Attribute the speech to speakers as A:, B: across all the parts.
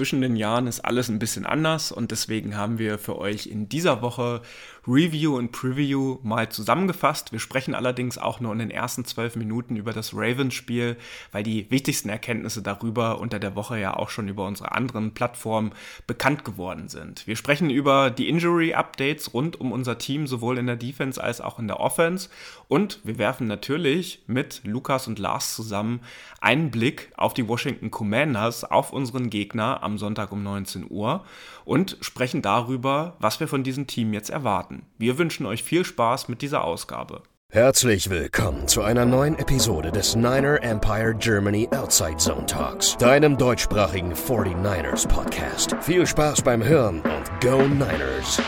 A: zwischen den Jahren ist alles ein bisschen anders und deswegen haben wir für euch in dieser Woche Review und Preview mal zusammengefasst. Wir sprechen allerdings auch nur in den ersten zwölf Minuten über das Ravens-Spiel, weil die wichtigsten Erkenntnisse darüber unter der Woche ja auch schon über unsere anderen Plattformen bekannt geworden sind. Wir sprechen über die Injury-Updates rund um unser Team, sowohl in der Defense als auch in der Offense. Und wir werfen natürlich mit Lukas und Lars zusammen einen Blick auf die Washington Commanders, auf unseren Gegner am Sonntag um 19 Uhr und sprechen darüber, was wir von diesem Team jetzt erwarten. Wir wünschen euch viel Spaß mit dieser Ausgabe.
B: Herzlich willkommen zu einer neuen Episode des Niner Empire Germany Outside Zone Talks, deinem deutschsprachigen 49ers Podcast. Viel Spaß beim Hören und Go Niners!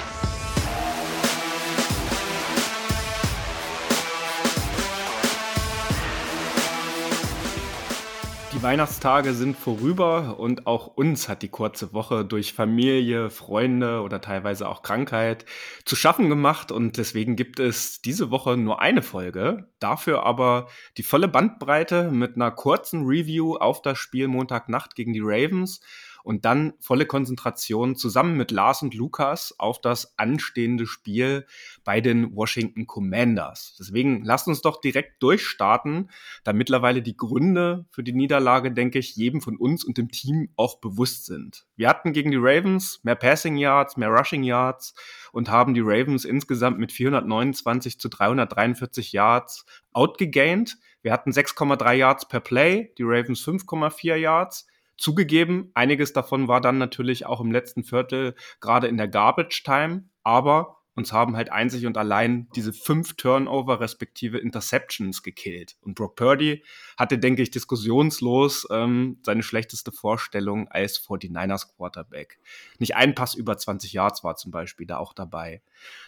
A: Weihnachtstage sind vorüber und auch uns hat die kurze Woche durch Familie, Freunde oder teilweise auch Krankheit zu schaffen gemacht und deswegen gibt es diese Woche nur eine Folge, dafür aber die volle Bandbreite mit einer kurzen Review auf das Spiel Montagnacht gegen die Ravens und dann volle Konzentration zusammen mit Lars und Lukas auf das anstehende Spiel bei den Washington Commanders. Deswegen lasst uns doch direkt durchstarten, da mittlerweile die Gründe für die Niederlage, denke ich, jedem von uns und dem Team auch bewusst sind. Wir hatten gegen die Ravens mehr Passing Yards, mehr Rushing Yards und haben die Ravens insgesamt mit 429 zu 343 Yards outgegained. Wir hatten 6,3 Yards per Play, die Ravens 5,4 Yards. Zugegeben, einiges davon war dann natürlich auch im letzten Viertel gerade in der Garbage Time, aber uns haben halt einzig und allein diese fünf Turnover respektive Interceptions gekillt. Und Brock Purdy hatte, denke ich, diskussionslos ähm, seine schlechteste Vorstellung als 49ers Quarterback. Nicht ein Pass über 20 Yards war zum Beispiel da auch dabei.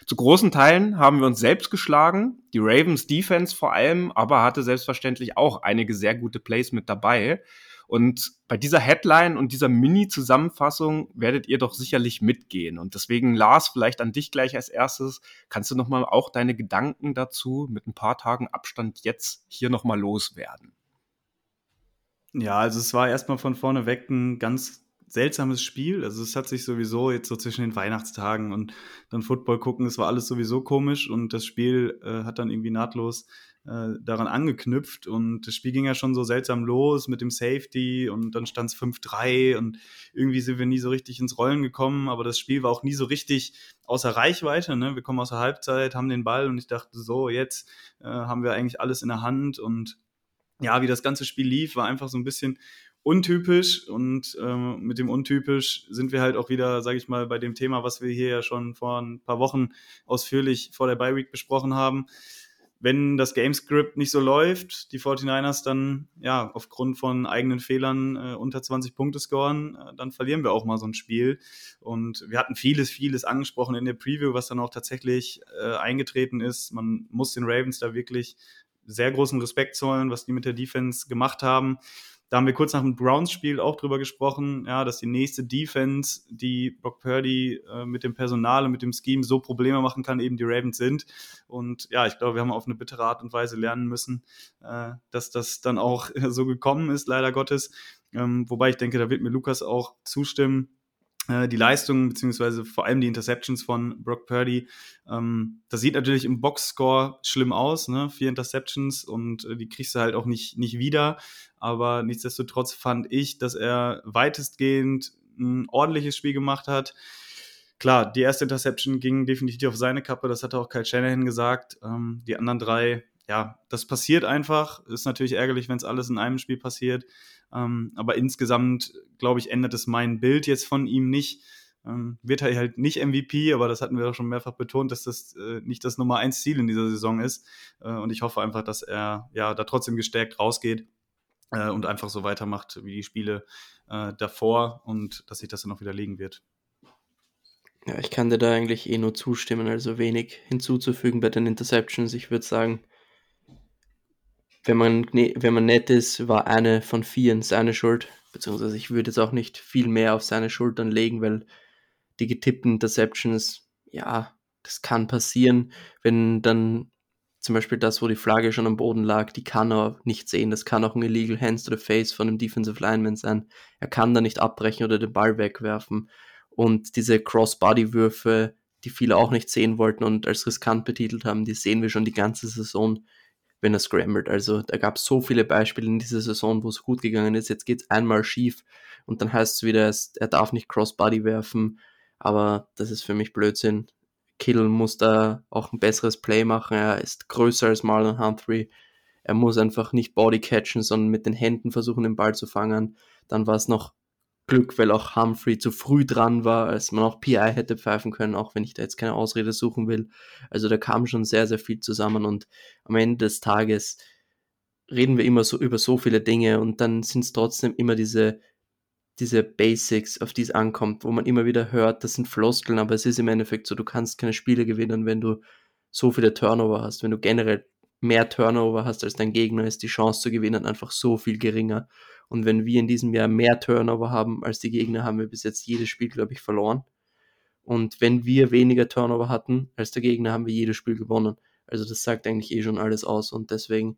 A: Zu großen Teilen haben wir uns selbst geschlagen, die Ravens Defense vor allem, aber hatte selbstverständlich auch einige sehr gute Plays mit dabei. Und bei dieser Headline und dieser Mini-Zusammenfassung werdet ihr doch sicherlich mitgehen. Und deswegen, Lars, vielleicht an dich gleich als erstes. Kannst du nochmal auch deine Gedanken dazu mit ein paar Tagen Abstand jetzt hier nochmal loswerden?
C: Ja, also es war erstmal von vorne weg ein ganz seltsames Spiel. Also es hat sich sowieso jetzt so zwischen den Weihnachtstagen und dann Football gucken, es war alles sowieso komisch und das Spiel äh, hat dann irgendwie nahtlos äh, daran angeknüpft und das Spiel ging ja schon so seltsam los mit dem Safety und dann stand es 5-3 und irgendwie sind wir nie so richtig ins Rollen gekommen, aber das Spiel war auch nie so richtig außer Reichweite. Ne? Wir kommen aus der Halbzeit, haben den Ball und ich dachte so, jetzt äh, haben wir eigentlich alles in der Hand und ja, wie das ganze Spiel lief, war einfach so ein bisschen untypisch und ähm, mit dem untypisch sind wir halt auch wieder, sage ich mal, bei dem Thema, was wir hier ja schon vor ein paar Wochen ausführlich vor der Bye Week besprochen haben wenn das Gamescript nicht so läuft, die 49ers dann ja aufgrund von eigenen Fehlern äh, unter 20 Punkte scoren, äh, dann verlieren wir auch mal so ein Spiel. Und wir hatten vieles, vieles angesprochen in der Preview, was dann auch tatsächlich äh, eingetreten ist. Man muss den Ravens da wirklich sehr großen Respekt zollen, was die mit der Defense gemacht haben. Da haben wir kurz nach dem Browns-Spiel auch drüber gesprochen, ja, dass die nächste Defense, die Brock Purdy äh, mit dem Personal und mit dem Scheme so Probleme machen kann, eben die Ravens sind. Und ja, ich glaube, wir haben auf eine bittere Art und Weise lernen müssen, äh, dass das dann auch so gekommen ist, leider Gottes. Ähm, wobei ich denke, da wird mir Lukas auch zustimmen die Leistung, beziehungsweise vor allem die Interceptions von Brock Purdy. Ähm, das sieht natürlich im Boxscore schlimm aus, ne? Vier Interceptions und äh, die kriegst du halt auch nicht, nicht wieder. Aber nichtsdestotrotz fand ich, dass er weitestgehend ein ordentliches Spiel gemacht hat. Klar, die erste Interception ging definitiv auf seine Kappe, das hat auch Kyle Shanahan gesagt. Ähm, die anderen drei, ja, das passiert einfach. Ist natürlich ärgerlich, wenn es alles in einem Spiel passiert. Ähm, aber insgesamt, glaube ich, ändert es mein Bild jetzt von ihm nicht. Ähm, wird halt nicht MVP, aber das hatten wir auch schon mehrfach betont, dass das äh, nicht das Nummer eins Ziel in dieser Saison ist. Äh, und ich hoffe einfach, dass er ja da trotzdem gestärkt rausgeht äh, und einfach so weitermacht wie die Spiele äh, davor und dass sich das dann auch widerlegen wird.
D: Ja, ich kann dir da eigentlich eh nur zustimmen, also wenig hinzuzufügen bei den Interceptions. Ich würde sagen, wenn man, ne, wenn man nett ist, war eine von vieren seine Schuld. Beziehungsweise ich würde jetzt auch nicht viel mehr auf seine Schultern legen, weil die getippten Interceptions, ja, das kann passieren, wenn dann zum Beispiel das, wo die Flagge schon am Boden lag, die kann er nicht sehen. Das kann auch ein Illegal Hands to the Face von einem Defensive Lineman sein. Er kann da nicht abbrechen oder den Ball wegwerfen. Und diese Cross-Body-Würfe, die viele auch nicht sehen wollten und als riskant betitelt haben, die sehen wir schon die ganze Saison, wenn er scrambled. Also da gab es so viele Beispiele in dieser Saison, wo es gut gegangen ist. Jetzt geht es einmal schief und dann heißt es wieder, er darf nicht Cross-Body werfen. Aber das ist für mich Blödsinn. Kittle muss da auch ein besseres Play machen. Er ist größer als Marlon Humphrey. Er muss einfach nicht Body catchen, sondern mit den Händen versuchen, den Ball zu fangen. Dann war es noch Glück, weil auch Humphrey zu früh dran war, als man auch PI hätte pfeifen können, auch wenn ich da jetzt keine Ausrede suchen will. Also da kam schon sehr, sehr viel zusammen und am Ende des Tages reden wir immer so über so viele Dinge und dann sind es trotzdem immer diese diese Basics, auf die es ankommt, wo man immer wieder hört, das sind Floskeln, aber es ist im Endeffekt so, du kannst keine Spiele gewinnen, wenn du so viele Turnover hast. Wenn du generell mehr Turnover hast als dein Gegner, ist die Chance zu gewinnen einfach so viel geringer. Und wenn wir in diesem Jahr mehr Turnover haben als die Gegner, haben wir bis jetzt jedes Spiel, glaube ich, verloren. Und wenn wir weniger Turnover hatten als der Gegner, haben wir jedes Spiel gewonnen. Also das sagt eigentlich eh schon alles aus. Und deswegen,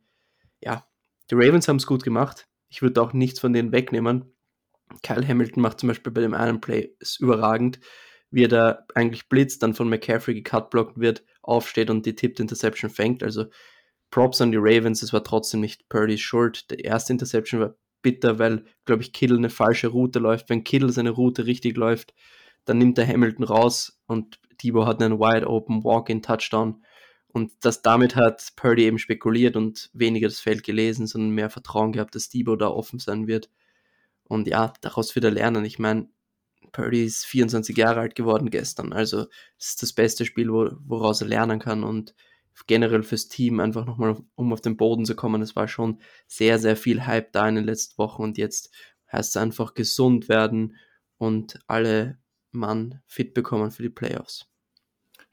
D: ja, die Ravens haben es gut gemacht. Ich würde auch nichts von denen wegnehmen. Kyle Hamilton macht zum Beispiel bei dem einen Play ist überragend, wie er da eigentlich blitzt, dann von McCaffrey gecutblockt wird, aufsteht und die Tipped Interception fängt. Also Props an die Ravens, es war trotzdem nicht Purdy's Schuld. Der erste Interception war bitter, weil, glaube ich, Kittle eine falsche Route läuft. Wenn Kittle seine Route richtig läuft, dann nimmt er Hamilton raus und Debo hat einen wide open Walk-in-Touchdown. Und das damit hat Purdy eben spekuliert und weniger das Feld gelesen, sondern mehr Vertrauen gehabt, dass Debo da offen sein wird. Und ja, daraus wieder lernen. Ich meine, Purdy ist 24 Jahre alt geworden gestern. Also es ist das beste Spiel, wo, woraus er lernen kann. Und generell fürs Team einfach nochmal, um auf den Boden zu kommen. Es war schon sehr, sehr viel Hype da in den letzten Wochen. Und jetzt heißt es einfach gesund werden und alle Mann fit bekommen für die Playoffs.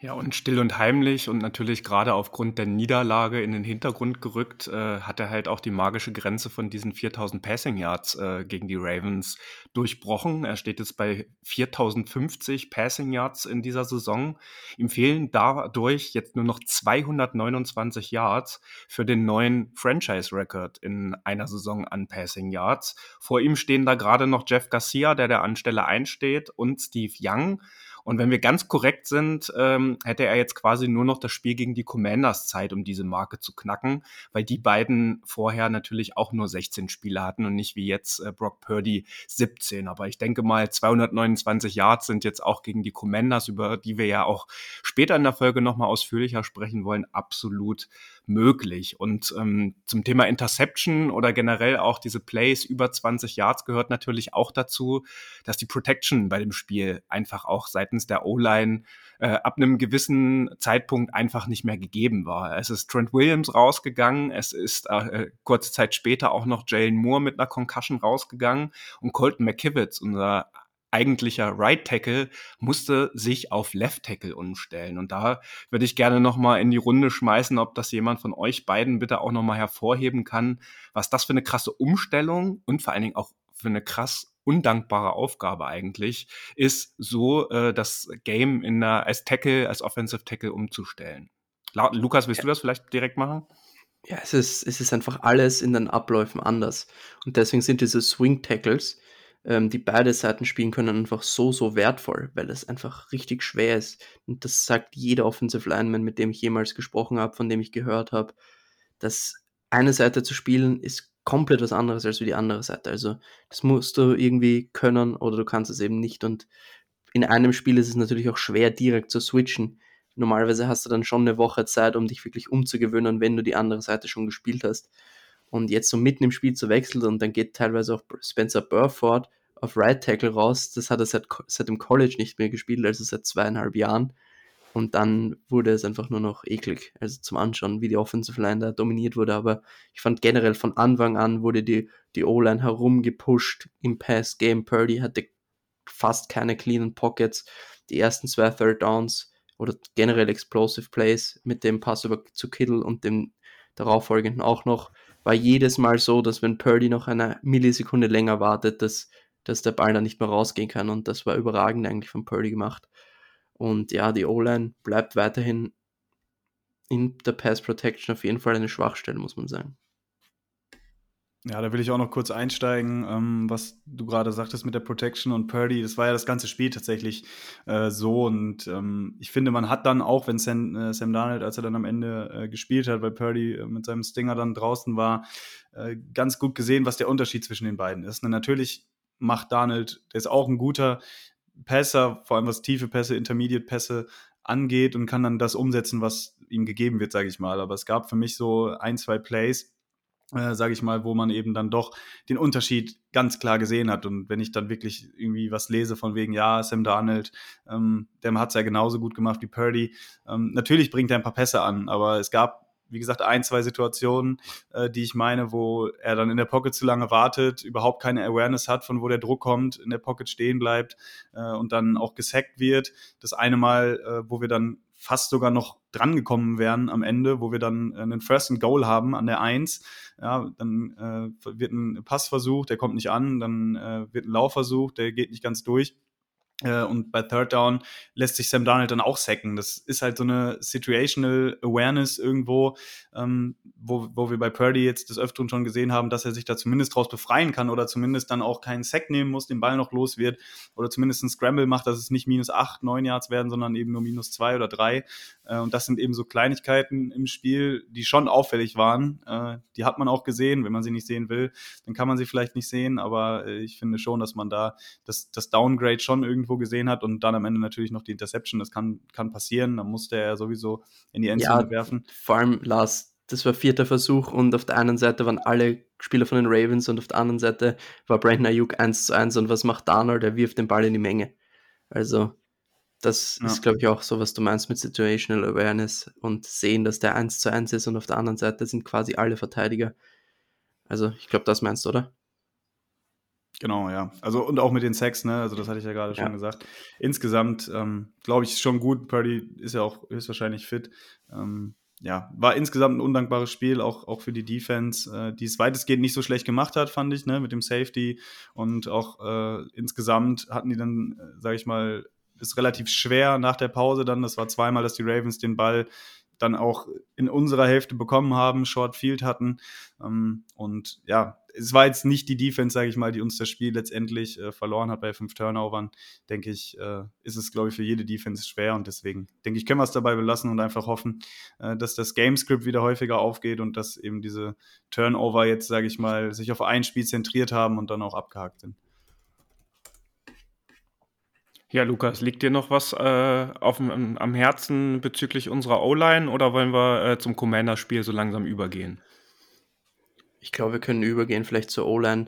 A: Ja, und still und heimlich und natürlich gerade aufgrund der Niederlage in den Hintergrund gerückt, äh, hat er halt auch die magische Grenze von diesen 4000 Passing Yards äh, gegen die Ravens durchbrochen. Er steht jetzt bei 4050 Passing Yards in dieser Saison. Ihm fehlen dadurch jetzt nur noch 229 Yards für den neuen Franchise-Record in einer Saison an Passing Yards. Vor ihm stehen da gerade noch Jeff Garcia, der der Anstelle einsteht, und Steve Young. Und wenn wir ganz korrekt sind, ähm, hätte er jetzt quasi nur noch das Spiel gegen die Commanders Zeit, um diese Marke zu knacken, weil die beiden vorher natürlich auch nur 16 Spiele hatten und nicht wie jetzt äh, Brock Purdy 17. Aber ich denke mal, 229 Yards sind jetzt auch gegen die Commanders, über die wir ja auch später in der Folge nochmal ausführlicher sprechen wollen, absolut möglich. Und ähm, zum Thema Interception oder generell auch diese Plays über 20 Yards gehört natürlich auch dazu, dass die Protection bei dem Spiel einfach auch seitens der O-Line äh, ab einem gewissen Zeitpunkt einfach nicht mehr gegeben war. Es ist Trent Williams rausgegangen, es ist äh, kurze Zeit später auch noch Jalen Moore mit einer Concussion rausgegangen und Colton McKivitz, unser eigentlicher Right Tackle musste sich auf Left Tackle umstellen. Und da würde ich gerne nochmal in die Runde schmeißen, ob das jemand von euch beiden bitte auch nochmal hervorheben kann, was das für eine krasse Umstellung und vor allen Dingen auch für eine krass undankbare Aufgabe eigentlich ist, so äh, das Game in der, als Tackle, als Offensive Tackle umzustellen. La Lukas, willst ja. du das vielleicht direkt machen?
D: Ja, es ist, es ist einfach alles in den Abläufen anders. Und deswegen sind diese Swing Tackles, ähm, die beide Seiten spielen können, einfach so, so wertvoll, weil es einfach richtig schwer ist. Und das sagt jeder Offensive Lineman, mit dem ich jemals gesprochen habe, von dem ich gehört habe, dass eine Seite zu spielen ist komplett was anderes als die andere Seite. Also das musst du irgendwie können oder du kannst es eben nicht. Und in einem Spiel ist es natürlich auch schwer, direkt zu switchen. Normalerweise hast du dann schon eine Woche Zeit, um dich wirklich umzugewöhnen, wenn du die andere Seite schon gespielt hast. Und jetzt so mitten im Spiel zu wechseln und dann geht teilweise auch Spencer Burford auf Right Tackle raus. Das hat er seit, seit dem College nicht mehr gespielt, also seit zweieinhalb Jahren. Und dann wurde es einfach nur noch eklig, also zum Anschauen, wie die Offensive Line da dominiert wurde. Aber ich fand generell von Anfang an wurde die, die O-Line herumgepusht im Pass-Game. Purdy hatte fast keine cleanen Pockets. Die ersten zwei Third Downs oder generell Explosive Plays mit dem Pass über zu Kittle und dem darauffolgenden auch noch, war jedes Mal so, dass wenn Purdy noch eine Millisekunde länger wartet, dass, dass der Ball dann nicht mehr rausgehen kann. Und das war überragend eigentlich von Purdy gemacht. Und ja, die O-Line bleibt weiterhin in der Pass Protection auf jeden Fall eine Schwachstelle, muss man sagen.
C: Ja, da will ich auch noch kurz einsteigen, ähm, was du gerade sagtest mit der Protection und Purdy. Das war ja das ganze Spiel tatsächlich äh, so. Und ähm, ich finde, man hat dann auch, wenn Sam, äh, Sam Darnold, als er dann am Ende äh, gespielt hat, weil Purdy äh, mit seinem Stinger dann draußen war, äh, ganz gut gesehen, was der Unterschied zwischen den beiden ist. Und natürlich macht Darnold, der ist auch ein guter Passer, vor allem was tiefe Pässe, Intermediate-Pässe angeht und kann dann das umsetzen, was ihm gegeben wird, sage ich mal. Aber es gab für mich so ein, zwei Plays, äh, sage ich mal, wo man eben dann doch den Unterschied ganz klar gesehen hat. Und wenn ich dann wirklich irgendwie was lese von wegen, ja, Sam Darnold, ähm, der hat es ja genauso gut gemacht wie Purdy. Ähm, natürlich bringt er ein paar Pässe an, aber es gab, wie gesagt, ein, zwei Situationen, äh, die ich meine, wo er dann in der Pocket zu lange wartet, überhaupt keine Awareness hat, von wo der Druck kommt, in der Pocket stehen bleibt äh, und dann auch gesackt wird. Das eine Mal, äh, wo wir dann fast sogar noch drangekommen wären am Ende, wo wir dann äh, einen First and Goal haben an der Eins. Ja, dann äh, wird ein Passversuch, der kommt nicht an, dann äh, wird ein Laufversuch, der geht nicht ganz durch. Äh, und bei Third Down lässt sich Sam Darnold dann auch sacken. Das ist halt so eine Situational Awareness irgendwo, ähm, wo, wo wir bei Purdy jetzt des Öfteren schon gesehen haben, dass er sich da zumindest draus befreien kann oder zumindest dann auch keinen Sack nehmen muss, den Ball noch los wird oder zumindest einen Scramble macht, dass es nicht minus acht, neun Yards werden, sondern eben nur minus zwei oder drei. Äh, und das sind eben so Kleinigkeiten im Spiel, die schon auffällig waren. Äh, die hat man auch gesehen. Wenn man sie nicht sehen will, dann kann man sie vielleicht nicht sehen, aber äh, ich finde schon, dass man da das, das Downgrade schon irgendwie irgendwo gesehen hat und dann am Ende natürlich noch die Interception. Das kann, kann passieren. Dann musste er sowieso in die Endzone ja, werfen.
D: Vor allem Lars, das war vierter Versuch und auf der einen Seite waren alle Spieler von den Ravens und auf der anderen Seite war Brandon Ayuk 1 zu 1 und was macht Darnold? Er wirft den Ball in die Menge. Also das ja. ist, glaube ich, auch so, was du meinst mit Situational Awareness und sehen, dass der 1 zu 1 ist und auf der anderen Seite sind quasi alle Verteidiger. Also ich glaube, das meinst du, oder?
C: Genau, ja. Also und auch mit den Sex, ne? Also das hatte ich ja gerade schon gesagt. Insgesamt ähm, glaube ich schon gut. Purdy ist ja auch höchstwahrscheinlich fit. Ähm, ja, war insgesamt ein undankbares Spiel, auch, auch für die Defense, äh, die es weitestgehend nicht so schlecht gemacht hat, fand ich, ne, mit dem Safety. Und auch äh, insgesamt hatten die dann, äh, sage ich mal, ist relativ schwer nach der Pause dann. Das war zweimal, dass die Ravens den Ball dann auch in unserer Hälfte bekommen haben, Short Field hatten. Ähm, und ja, es war jetzt nicht die Defense, sage ich mal, die uns das Spiel letztendlich äh, verloren hat bei fünf Turnovern. Denke ich, äh, ist es, glaube ich, für jede Defense schwer und deswegen denke ich, können wir es dabei belassen und einfach hoffen, äh, dass das Gamescript wieder häufiger aufgeht und dass eben diese Turnover jetzt, sage ich mal, sich auf ein Spiel zentriert haben und dann auch abgehakt sind.
A: Ja, Lukas, liegt dir noch was äh, auf, am Herzen bezüglich unserer O-Line oder wollen wir äh, zum Commander-Spiel so langsam übergehen?
D: Ich glaube, wir können übergehen vielleicht zur O-Line.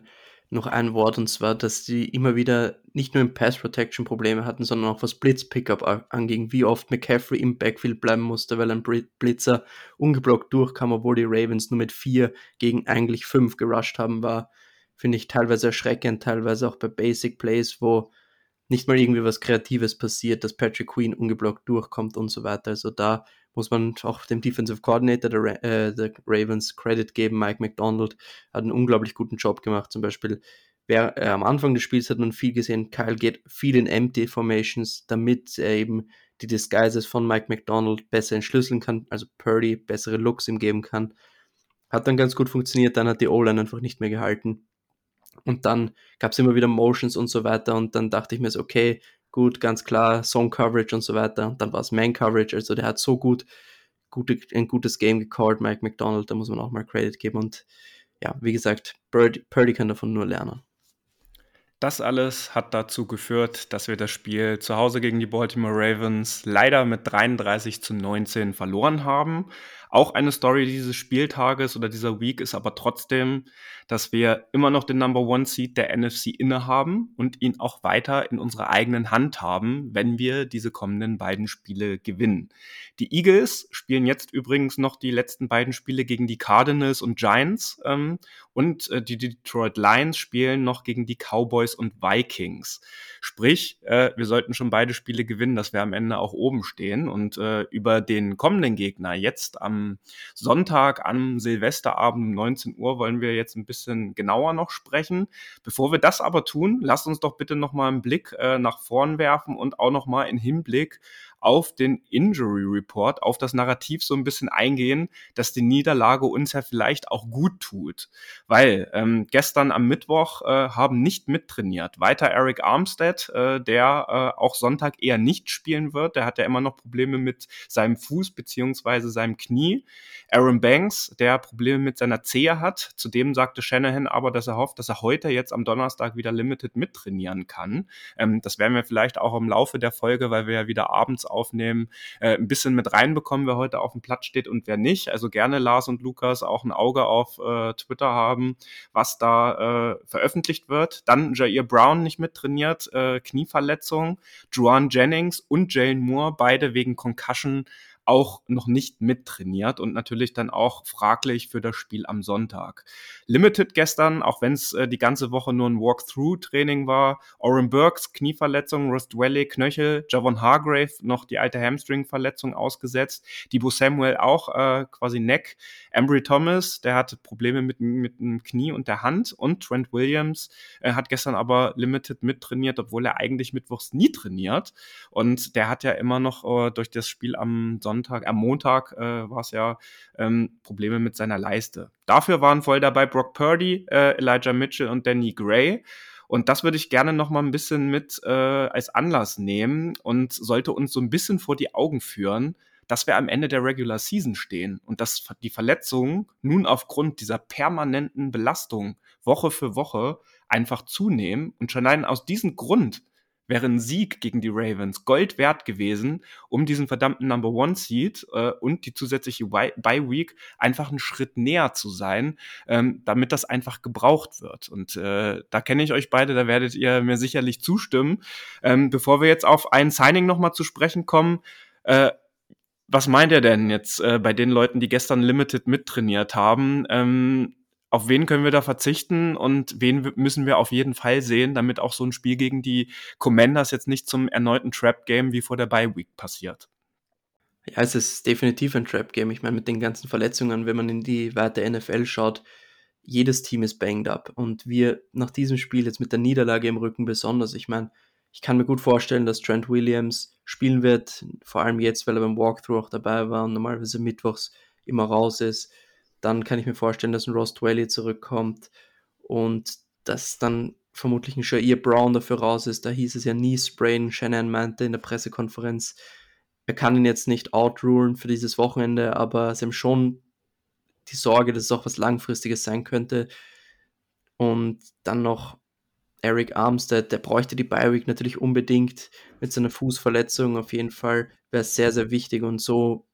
D: Noch ein Wort und zwar, dass die immer wieder nicht nur im Pass Protection Probleme hatten, sondern auch was Blitz Pickup anging, wie oft McCaffrey im Backfield bleiben musste, weil ein Blitzer ungeblockt durchkam, obwohl die Ravens nur mit vier gegen eigentlich fünf gerusht haben, war, finde ich teilweise erschreckend, teilweise auch bei Basic Plays, wo nicht mal irgendwie was Kreatives passiert, dass Patrick Queen ungeblockt durchkommt und so weiter. Also da muss man auch dem Defensive Coordinator der, äh, der Ravens Credit geben. Mike McDonald hat einen unglaublich guten Job gemacht. Zum Beispiel wer, äh, am Anfang des Spiels hat man viel gesehen, Kyle geht viel in Empty Formations, damit er eben die Disguises von Mike McDonald besser entschlüsseln kann, also Purdy bessere Looks ihm geben kann. Hat dann ganz gut funktioniert, dann hat die O-Line einfach nicht mehr gehalten. Und dann gab es immer wieder Motions und so weiter. Und dann dachte ich mir so, okay, gut, ganz klar, Zone Coverage und so weiter. Und dann war es Man Coverage. Also der hat so gut gute, ein gutes Game gecallt, Mike McDonald. Da muss man auch mal Credit geben. Und ja, wie gesagt, Purdy, Purdy kann davon nur lernen.
A: Das alles hat dazu geführt, dass wir das Spiel zu Hause gegen die Baltimore Ravens leider mit 33 zu 19 verloren haben. Auch eine Story dieses Spieltages oder dieser Week ist aber trotzdem, dass wir immer noch den Number One Seed der NFC innehaben und ihn auch weiter in unserer eigenen Hand haben, wenn wir diese kommenden beiden Spiele gewinnen. Die Eagles spielen jetzt übrigens noch die letzten beiden Spiele gegen die Cardinals und Giants ähm, und äh, die Detroit Lions spielen noch gegen die Cowboys und Vikings. Sprich, äh, wir sollten schon beide Spiele gewinnen, dass wir am Ende auch oben stehen und äh, über den kommenden Gegner jetzt am Sonntag, am Silvesterabend um 19 Uhr, wollen wir jetzt ein bisschen genauer noch sprechen. Bevor wir das aber tun, lasst uns doch bitte noch mal einen Blick äh, nach vorn werfen und auch noch mal in Hinblick auf den Injury Report, auf das Narrativ so ein bisschen eingehen, dass die Niederlage uns ja vielleicht auch gut tut. Weil ähm, gestern am Mittwoch äh, haben nicht mittrainiert. Weiter Eric Armstead, äh, der äh, auch Sonntag eher nicht spielen wird. Der hat ja immer noch Probleme mit seinem Fuß beziehungsweise seinem Knie. Aaron Banks, der Probleme mit seiner Zehe hat. Zudem sagte Shanahan aber, dass er hofft, dass er heute jetzt am Donnerstag wieder Limited mittrainieren kann. Ähm, das werden wir vielleicht auch im Laufe der Folge, weil wir ja wieder abends aufnehmen, äh, ein bisschen mit reinbekommen, wer heute auf dem Platz steht und wer nicht. Also gerne Lars und Lukas auch ein Auge auf äh, Twitter haben, was da äh, veröffentlicht wird. Dann Jair Brown nicht mittrainiert, äh, Knieverletzung. Juan Jennings und Jalen Moore, beide wegen Concussion auch noch nicht mittrainiert und natürlich dann auch fraglich für das Spiel am Sonntag. Limited gestern, auch wenn es äh, die ganze Woche nur ein Walkthrough-Training war. Oren Burks, Knieverletzung, Rust Dwelly, Knöchel, Javon Hargrave, noch die alte Hamstring-Verletzung ausgesetzt. Debo Samuel auch äh, quasi Neck. Embry Thomas, der hatte Probleme mit, mit dem Knie und der Hand. Und Trent Williams äh, hat gestern aber Limited mittrainiert, obwohl er eigentlich mittwochs nie trainiert. Und der hat ja immer noch äh, durch das Spiel am Sonntag, am Montag äh, war es ja, ähm, Probleme mit seiner Leiste. Dafür waren voll dabei Brock Purdy, äh, Elijah Mitchell und Danny Gray. Und das würde ich gerne noch mal ein bisschen mit äh, als Anlass nehmen und sollte uns so ein bisschen vor die Augen führen, dass wir am Ende der Regular Season stehen und dass die Verletzungen nun aufgrund dieser permanenten Belastung Woche für Woche einfach zunehmen. Und schon allein aus diesem Grund wäre ein Sieg gegen die Ravens Gold wert gewesen, um diesen verdammten Number One Seed äh, und die zusätzliche Bye Week einfach einen Schritt näher zu sein, ähm, damit das einfach gebraucht wird. Und äh, da kenne ich euch beide, da werdet ihr mir sicherlich zustimmen. Ähm, bevor wir jetzt auf ein Signing nochmal zu sprechen kommen, äh, was meint ihr denn jetzt äh, bei den Leuten, die gestern Limited mittrainiert haben? Ähm, auf wen können wir da verzichten und wen müssen wir auf jeden Fall sehen, damit auch so ein Spiel gegen die Commanders jetzt nicht zum erneuten Trap-Game wie vor der Bye-Week passiert?
D: Ja, es ist definitiv ein Trap-Game. Ich meine, mit den ganzen Verletzungen, wenn man in die weite NFL schaut, jedes Team ist banged up. Und wir nach diesem Spiel jetzt mit der Niederlage im Rücken besonders, ich meine, ich kann mir gut vorstellen, dass Trent Williams spielen wird, vor allem jetzt, weil er beim Walkthrough auch dabei war und normalerweise mittwochs immer raus ist. Dann kann ich mir vorstellen, dass ein Ross Dwelly zurückkommt und dass dann vermutlich ein Jair Brown dafür raus ist. Da hieß es ja nie sprayen. Shannon meinte in der Pressekonferenz, er kann ihn jetzt nicht outrulen für dieses Wochenende, aber sie haben schon die Sorge, dass es auch was Langfristiges sein könnte. Und dann noch Eric Armstead, der bräuchte die Bi-Week natürlich unbedingt mit seiner Fußverletzung. Auf jeden Fall wäre es sehr, sehr wichtig und so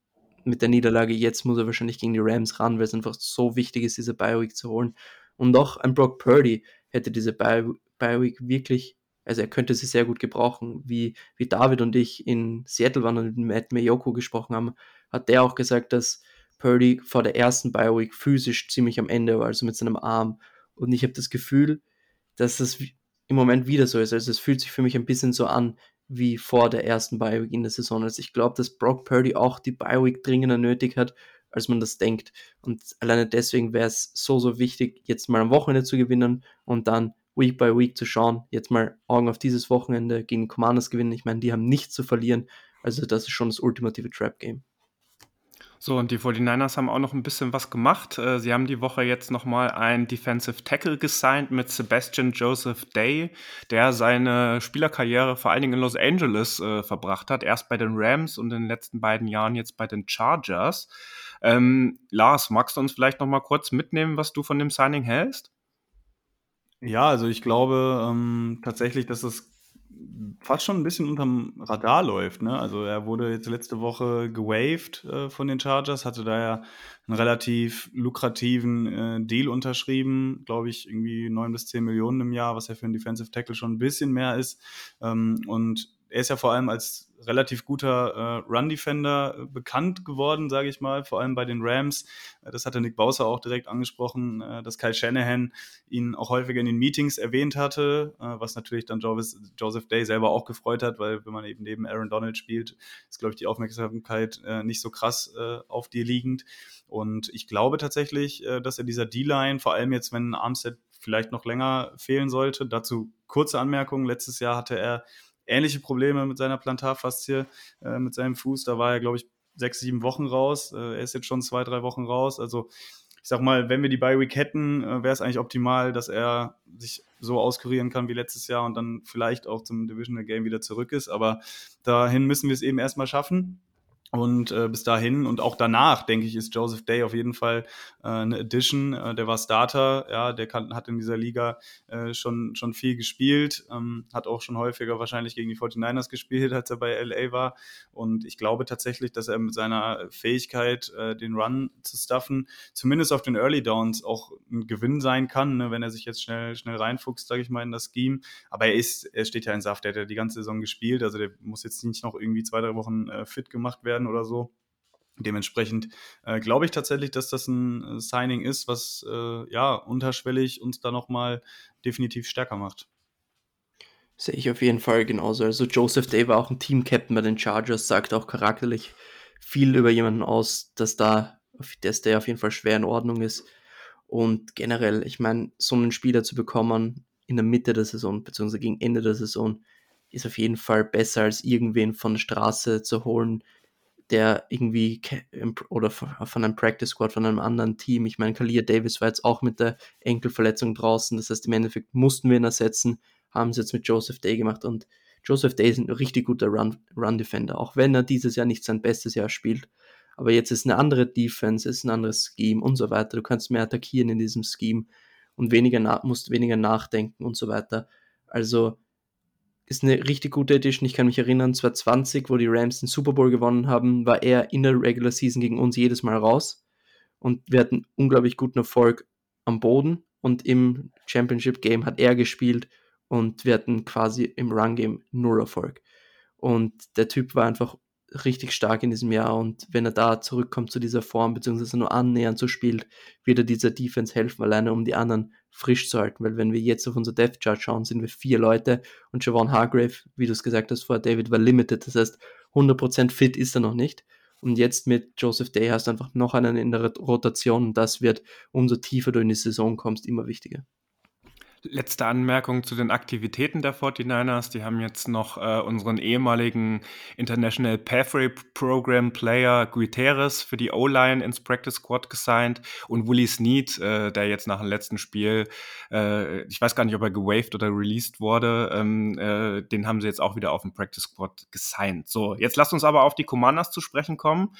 D: mit der Niederlage jetzt muss er wahrscheinlich gegen die Rams ran, weil es einfach so wichtig ist, diese Bi-Week zu holen. Und auch ein Brock Purdy hätte diese Bi-Week wirklich, also er könnte sie sehr gut gebrauchen. Wie, wie David und ich in Seattle waren und mit Matt Mayoko gesprochen haben, hat der auch gesagt, dass Purdy vor der ersten Bi-Week physisch ziemlich am Ende war, also mit seinem Arm. Und ich habe das Gefühl, dass das im Moment wieder so ist. Also es fühlt sich für mich ein bisschen so an wie vor der ersten Bi-Week in der Saison. Also ich glaube, dass Brock Purdy auch die Bi-Week dringender nötig hat, als man das denkt. Und alleine deswegen wäre es so, so wichtig, jetzt mal am Wochenende zu gewinnen und dann Week by Week zu schauen. Jetzt mal Augen auf dieses Wochenende gegen Commanders gewinnen. Ich meine, die haben nichts zu verlieren. Also das ist schon das ultimative Trap-Game.
A: So, und die 49ers haben auch noch ein bisschen was gemacht. Äh, sie haben die Woche jetzt nochmal einen Defensive Tackle gesigned mit Sebastian Joseph Day, der seine Spielerkarriere vor allen Dingen in Los Angeles äh, verbracht hat. Erst bei den Rams und in den letzten beiden Jahren jetzt bei den Chargers. Ähm, Lars, magst du uns vielleicht nochmal kurz mitnehmen, was du von dem Signing hältst?
C: Ja, also ich glaube ähm, tatsächlich, dass es fast schon ein bisschen unterm Radar läuft. Ne? Also er wurde jetzt letzte Woche gewaved äh, von den Chargers, hatte da ja einen relativ lukrativen äh, Deal unterschrieben, glaube ich, irgendwie neun bis zehn Millionen im Jahr, was ja für einen Defensive Tackle schon ein bisschen mehr ist. Ähm, und er ist ja vor allem als relativ guter äh, Run-Defender äh, bekannt geworden, sage ich mal, vor allem bei den Rams. Äh, das hatte Nick Bowser auch direkt angesprochen, äh, dass Kyle Shanahan ihn auch häufiger in den Meetings erwähnt hatte, äh, was natürlich dann Joseph, Joseph Day selber auch gefreut hat, weil wenn man eben neben Aaron Donald spielt, ist, glaube ich, die Aufmerksamkeit äh, nicht so krass auf dir liegend. Und ich glaube tatsächlich, dass er dieser D-Line, vor allem jetzt, wenn Armstead vielleicht noch länger fehlen sollte, dazu kurze Anmerkung, letztes Jahr hatte er ähnliche Probleme mit seiner Plantarfaszie, äh, mit seinem Fuß. Da war er, glaube ich, sechs, sieben Wochen raus. Äh, er ist jetzt schon zwei, drei Wochen raus. Also ich sag mal, wenn wir die Bye Week hätten, äh, wäre es eigentlich optimal, dass er sich so auskurieren kann wie letztes Jahr und dann vielleicht auch zum Divisional Game wieder zurück ist. Aber dahin müssen wir es eben erstmal schaffen. Und äh, bis dahin und auch danach, denke ich, ist Joseph Day auf jeden Fall äh, eine Addition. Äh, der war Starter, ja, der kann, hat in dieser Liga äh, schon, schon viel gespielt, ähm, hat auch schon häufiger wahrscheinlich gegen die 49ers gespielt, als er bei LA war. Und ich glaube tatsächlich, dass er mit seiner Fähigkeit, äh, den Run zu stuffen, zumindest auf den Early Downs auch ein Gewinn sein kann, ne, wenn er sich jetzt schnell, schnell reinfuchst, sage ich mal, in das Scheme. Aber er ist, er steht ja in Saft, der hat ja die ganze Saison gespielt, also der muss jetzt nicht noch irgendwie zwei, drei Wochen äh, fit gemacht werden werden oder so. Dementsprechend äh, glaube ich tatsächlich, dass das ein äh, Signing ist, was äh, ja unterschwellig uns da nochmal definitiv stärker macht.
D: Sehe ich auf jeden Fall genauso. Also Joseph Day war auch ein Team-Captain bei den Chargers, sagt auch charakterlich viel über jemanden aus, dass da, dass der auf jeden Fall schwer in Ordnung ist. Und generell, ich meine, so einen Spieler zu bekommen in der Mitte der Saison, beziehungsweise gegen Ende der Saison, ist auf jeden Fall besser als irgendwen von der Straße zu holen, der irgendwie oder von einem Practice Squad von einem anderen Team. Ich meine, Kalia Davis war jetzt auch mit der Enkelverletzung draußen. Das heißt, im Endeffekt mussten wir ihn ersetzen, haben sie jetzt mit Joseph Day gemacht und Joseph Day ist ein richtig guter Run-Defender, auch wenn er dieses Jahr nicht sein bestes Jahr spielt. Aber jetzt ist eine andere Defense, ist ein anderes Scheme und so weiter. Du kannst mehr attackieren in diesem Scheme und weniger musst weniger nachdenken und so weiter. Also ist eine richtig gute Edition. Ich kann mich erinnern, 2020, wo die Rams den Super Bowl gewonnen haben, war er in der Regular Season gegen uns jedes Mal raus. Und wir hatten unglaublich guten Erfolg am Boden. Und im Championship Game hat er gespielt und wir hatten quasi im Run Game null Erfolg. Und der Typ war einfach richtig stark in diesem Jahr und wenn er da zurückkommt zu dieser Form, beziehungsweise nur annähernd so spielt, wird er dieser Defense helfen, alleine um die anderen frisch zu halten, weil wenn wir jetzt auf unser Death Chart schauen, sind wir vier Leute und Javon Hargrave, wie du es gesagt hast vorher, David war limited, das heißt 100% fit ist er noch nicht. Und jetzt mit Joseph Day hast du einfach noch einen in der Rotation. Und das wird, umso tiefer du in die Saison kommst, immer wichtiger.
A: Letzte Anmerkung zu den Aktivitäten der 49ers. Die haben jetzt noch äh, unseren ehemaligen International Pathway Program Player Guterres für die O-Line ins Practice Squad gesigned und Willie Snead, äh, der jetzt nach dem letzten Spiel, äh, ich weiß gar nicht, ob er gewaved oder released wurde, ähm, äh, den haben sie jetzt auch wieder auf dem Practice Squad gesigned. So, jetzt lasst uns aber auf die Commanders zu sprechen kommen.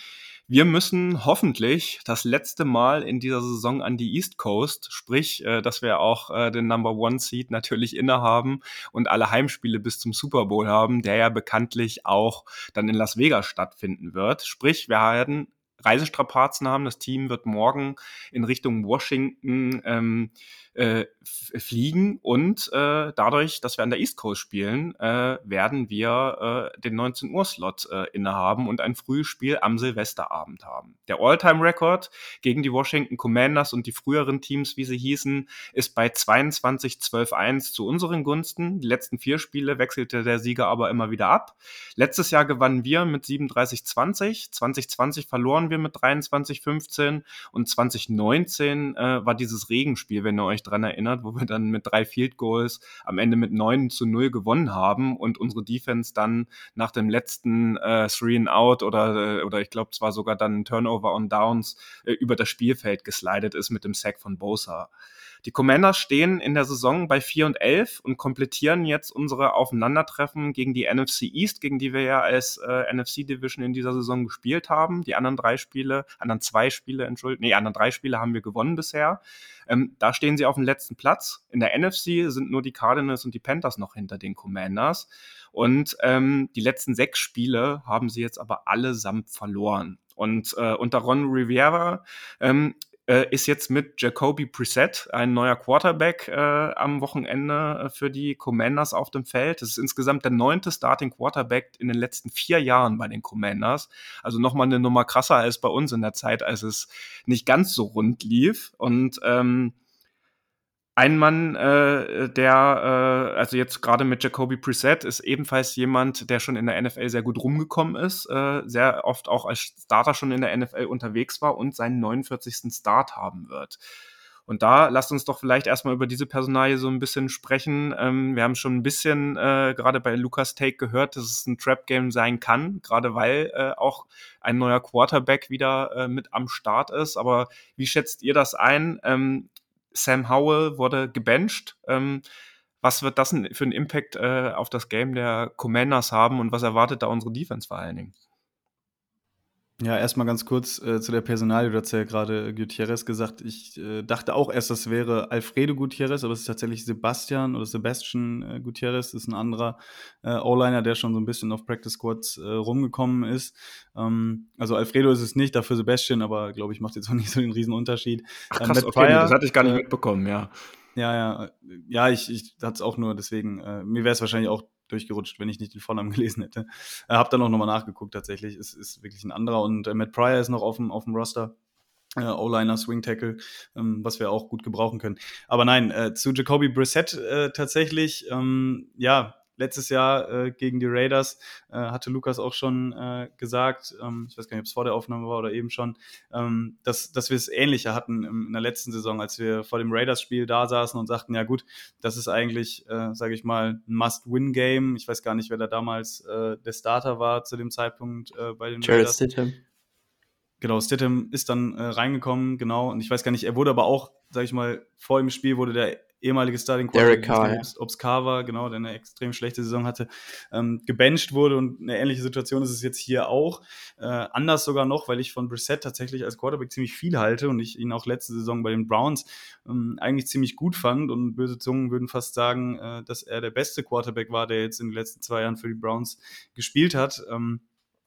A: Wir müssen hoffentlich das letzte Mal in dieser Saison an die East Coast, sprich, äh, dass wir auch äh, den Number One Seed natürlich innehaben und alle Heimspiele bis zum Super Bowl haben, der ja bekanntlich auch dann in Las Vegas stattfinden wird. Sprich, wir werden Reisestrapazen haben. Das Team wird morgen in Richtung Washington ähm, äh, fliegen und äh, dadurch, dass wir an der East Coast spielen, äh, werden wir äh, den 19 Uhr Slot äh, innehaben und ein Frühspiel am Silvesterabend haben. Der All-Time-Record gegen die Washington Commanders und die früheren Teams, wie sie hießen, ist bei 22-12-1 zu unseren Gunsten. Die letzten vier Spiele wechselte der Sieger aber immer wieder ab. Letztes Jahr gewannen wir mit 37-20, 2020 verloren wir mit 23-15 und 2019 äh, war dieses Regenspiel, wenn ihr euch dran erinnert, wo wir dann mit drei Field Goals am Ende mit 9 zu 0 gewonnen haben und unsere Defense dann nach dem letzten äh, Three and Out oder, äh, oder ich glaube zwar sogar dann Turnover on Downs äh, über das Spielfeld geslidet ist mit dem Sack von Bosa. Die Commanders stehen in der Saison bei 4 und 11 und komplettieren jetzt unsere Aufeinandertreffen gegen die NFC East, gegen die wir ja als äh, NFC Division in dieser Saison gespielt haben. Die anderen drei Spiele, anderen zwei Spiele, entschuldigt, nee, anderen drei Spiele haben wir gewonnen bisher. Ähm, da stehen sie auf dem letzten Platz. In der NFC sind nur die Cardinals und die Panthers noch hinter den Commanders. Und ähm, die letzten sechs Spiele haben sie jetzt aber allesamt verloren. Und äh, unter Ron Rivera ähm, äh, ist jetzt mit Jacoby Preset ein neuer Quarterback äh, am Wochenende äh, für die Commanders auf dem Feld. Das ist insgesamt der neunte Starting Quarterback in den letzten vier Jahren bei den Commanders. Also nochmal eine Nummer krasser als bei uns in der Zeit, als es nicht ganz so rund lief. Und ähm, ein Mann, äh, der, äh, also jetzt gerade mit Jacoby Preset, ist ebenfalls jemand, der schon in der NFL sehr gut rumgekommen ist, äh, sehr oft auch als Starter schon in der NFL unterwegs war und seinen 49. Start haben wird. Und da lasst uns doch vielleicht erstmal über diese Personalie so ein bisschen sprechen. Ähm, wir haben schon ein bisschen äh, gerade bei Lukas Take gehört, dass es ein Trap-Game sein kann, gerade weil äh, auch ein neuer Quarterback wieder äh, mit am Start ist. Aber wie schätzt ihr das ein? Ähm, Sam Howell wurde gebencht. Ähm, was wird das für einen Impact äh, auf das Game der Commanders haben und was erwartet da unsere Defense vor allen Dingen?
C: Ja, erstmal ganz kurz äh, zu der Personalie. Du hast ja gerade Gutierrez gesagt. Ich äh, dachte auch erst, das wäre Alfredo Gutierrez, aber es ist tatsächlich Sebastian oder Sebastian äh, Gutierrez. Das ist ein anderer äh, O-Liner, der schon so ein bisschen auf Practice Squads äh, rumgekommen ist. Ähm, also Alfredo ist es nicht, dafür Sebastian, aber glaube ich, macht jetzt auch nicht so den riesen Unterschied.
A: Ach, ähm, krass, okay, Pryor, das hatte ich gar nicht äh, mitbekommen, ja.
C: Ja, ja, ja, ich, ich hatte es auch nur, deswegen, mir wäre es wahrscheinlich auch durchgerutscht, wenn ich nicht den Vornamen gelesen hätte. Äh, hab dann auch nochmal nachgeguckt tatsächlich. Es ist wirklich ein anderer und äh, Matt Pryor ist noch auf dem, auf dem Roster. Äh, O-Liner, Swing Tackle, ähm, was wir auch gut gebrauchen können. Aber nein, äh, zu Jacoby Brissett äh, tatsächlich, ähm, ja, letztes Jahr äh, gegen die Raiders, äh, hatte Lukas auch schon äh, gesagt, ähm, ich weiß gar nicht, ob es vor der Aufnahme war oder eben schon, ähm, dass, dass wir es ähnlicher hatten im, in der letzten Saison, als wir vor dem Raiders-Spiel da saßen und sagten, ja gut, das ist eigentlich, äh, sage ich mal, ein Must-Win-Game. Ich weiß gar nicht, wer da damals äh, der Starter war zu dem Zeitpunkt äh, bei den
D: Jared Raiders. Stidham.
C: Genau, Stidham ist dann äh, reingekommen, genau. Und ich weiß gar nicht, er wurde aber auch, sag ich mal, vor dem Spiel wurde der ehemalige Starting
D: Quarterback,
C: ob es Carr war, genau, der eine extrem schlechte Saison hatte, ähm, gebencht wurde und eine ähnliche Situation ist es jetzt hier auch. Äh, anders sogar noch, weil ich von Brissett tatsächlich als Quarterback ziemlich viel halte und ich ihn auch letzte Saison bei den Browns ähm, eigentlich ziemlich gut fand und böse Zungen würden fast sagen, äh, dass er der beste Quarterback war, der jetzt in den letzten zwei Jahren für die Browns gespielt hat. Ähm,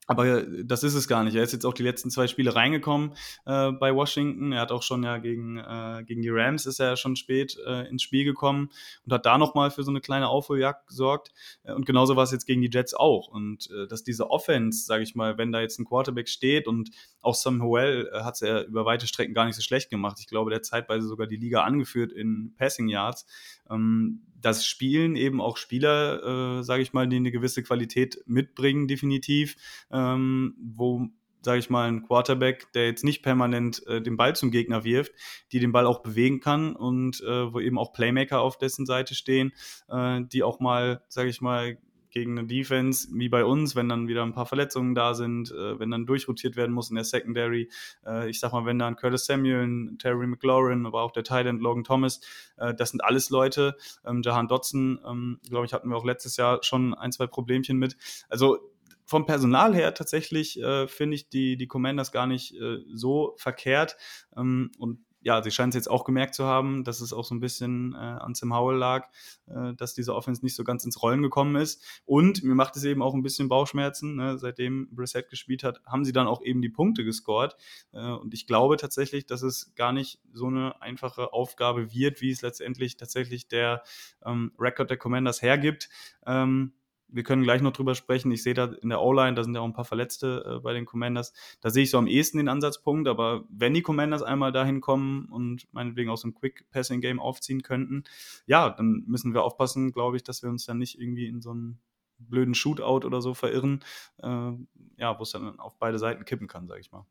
C: aber das ist es gar nicht. Er ist jetzt auch die letzten zwei Spiele reingekommen äh, bei Washington. Er hat auch schon ja gegen, äh, gegen die Rams ist er schon spät äh, ins Spiel gekommen und hat da nochmal für so eine kleine Aufholjagd gesorgt. Äh, und genauso war es jetzt gegen die Jets auch. Und äh, dass diese Offense, sage ich mal, wenn da jetzt ein Quarterback steht und auch Sam Howell äh, hat es ja über weite Strecken gar nicht so schlecht gemacht. Ich glaube, der hat zeitweise sogar die Liga angeführt in Passing Yards. Ähm, das spielen eben auch Spieler, äh, sage ich mal, die eine gewisse Qualität mitbringen, definitiv, ähm, wo sage ich mal, ein Quarterback, der jetzt nicht permanent äh, den Ball zum Gegner wirft, die den Ball auch bewegen kann und äh, wo eben auch Playmaker auf dessen Seite stehen, äh, die auch mal, sage ich mal, gegen eine Defense wie bei uns, wenn dann wieder ein paar Verletzungen da sind, äh, wenn dann durchrotiert werden muss in der Secondary. Äh, ich sag mal, wenn dann Curtis Samuel, Terry McLaurin, aber auch der Thailand Logan Thomas, äh, das sind alles Leute. Ähm, Jahan Dotson, ähm, glaube ich, hatten wir auch letztes Jahr schon ein, zwei Problemchen mit. Also vom Personal her tatsächlich äh, finde ich die, die Commanders gar nicht äh, so verkehrt. Ähm, und ja, sie scheinen es jetzt auch gemerkt zu haben, dass es auch so ein bisschen äh, an Sam Howell lag, äh, dass diese Offense nicht so ganz ins Rollen gekommen ist. Und mir macht es eben auch ein bisschen Bauchschmerzen. Ne? Seitdem Brissett gespielt hat, haben sie dann auch eben die Punkte gescored. Äh, und ich glaube tatsächlich, dass es gar nicht so eine einfache Aufgabe wird, wie es letztendlich tatsächlich der ähm, Record der Commanders hergibt. Ähm, wir können gleich noch drüber sprechen. Ich sehe da in der O-Line, da sind ja auch ein paar Verletzte äh, bei den Commanders. Da sehe ich so am ehesten den Ansatzpunkt, aber wenn die Commanders einmal dahin kommen und meinetwegen auch so ein Quick-Passing-Game aufziehen könnten, ja, dann müssen wir aufpassen, glaube ich, dass wir uns dann nicht irgendwie in so einen blöden Shootout oder so verirren, äh, ja, wo es dann auf beide Seiten kippen kann, sage ich mal.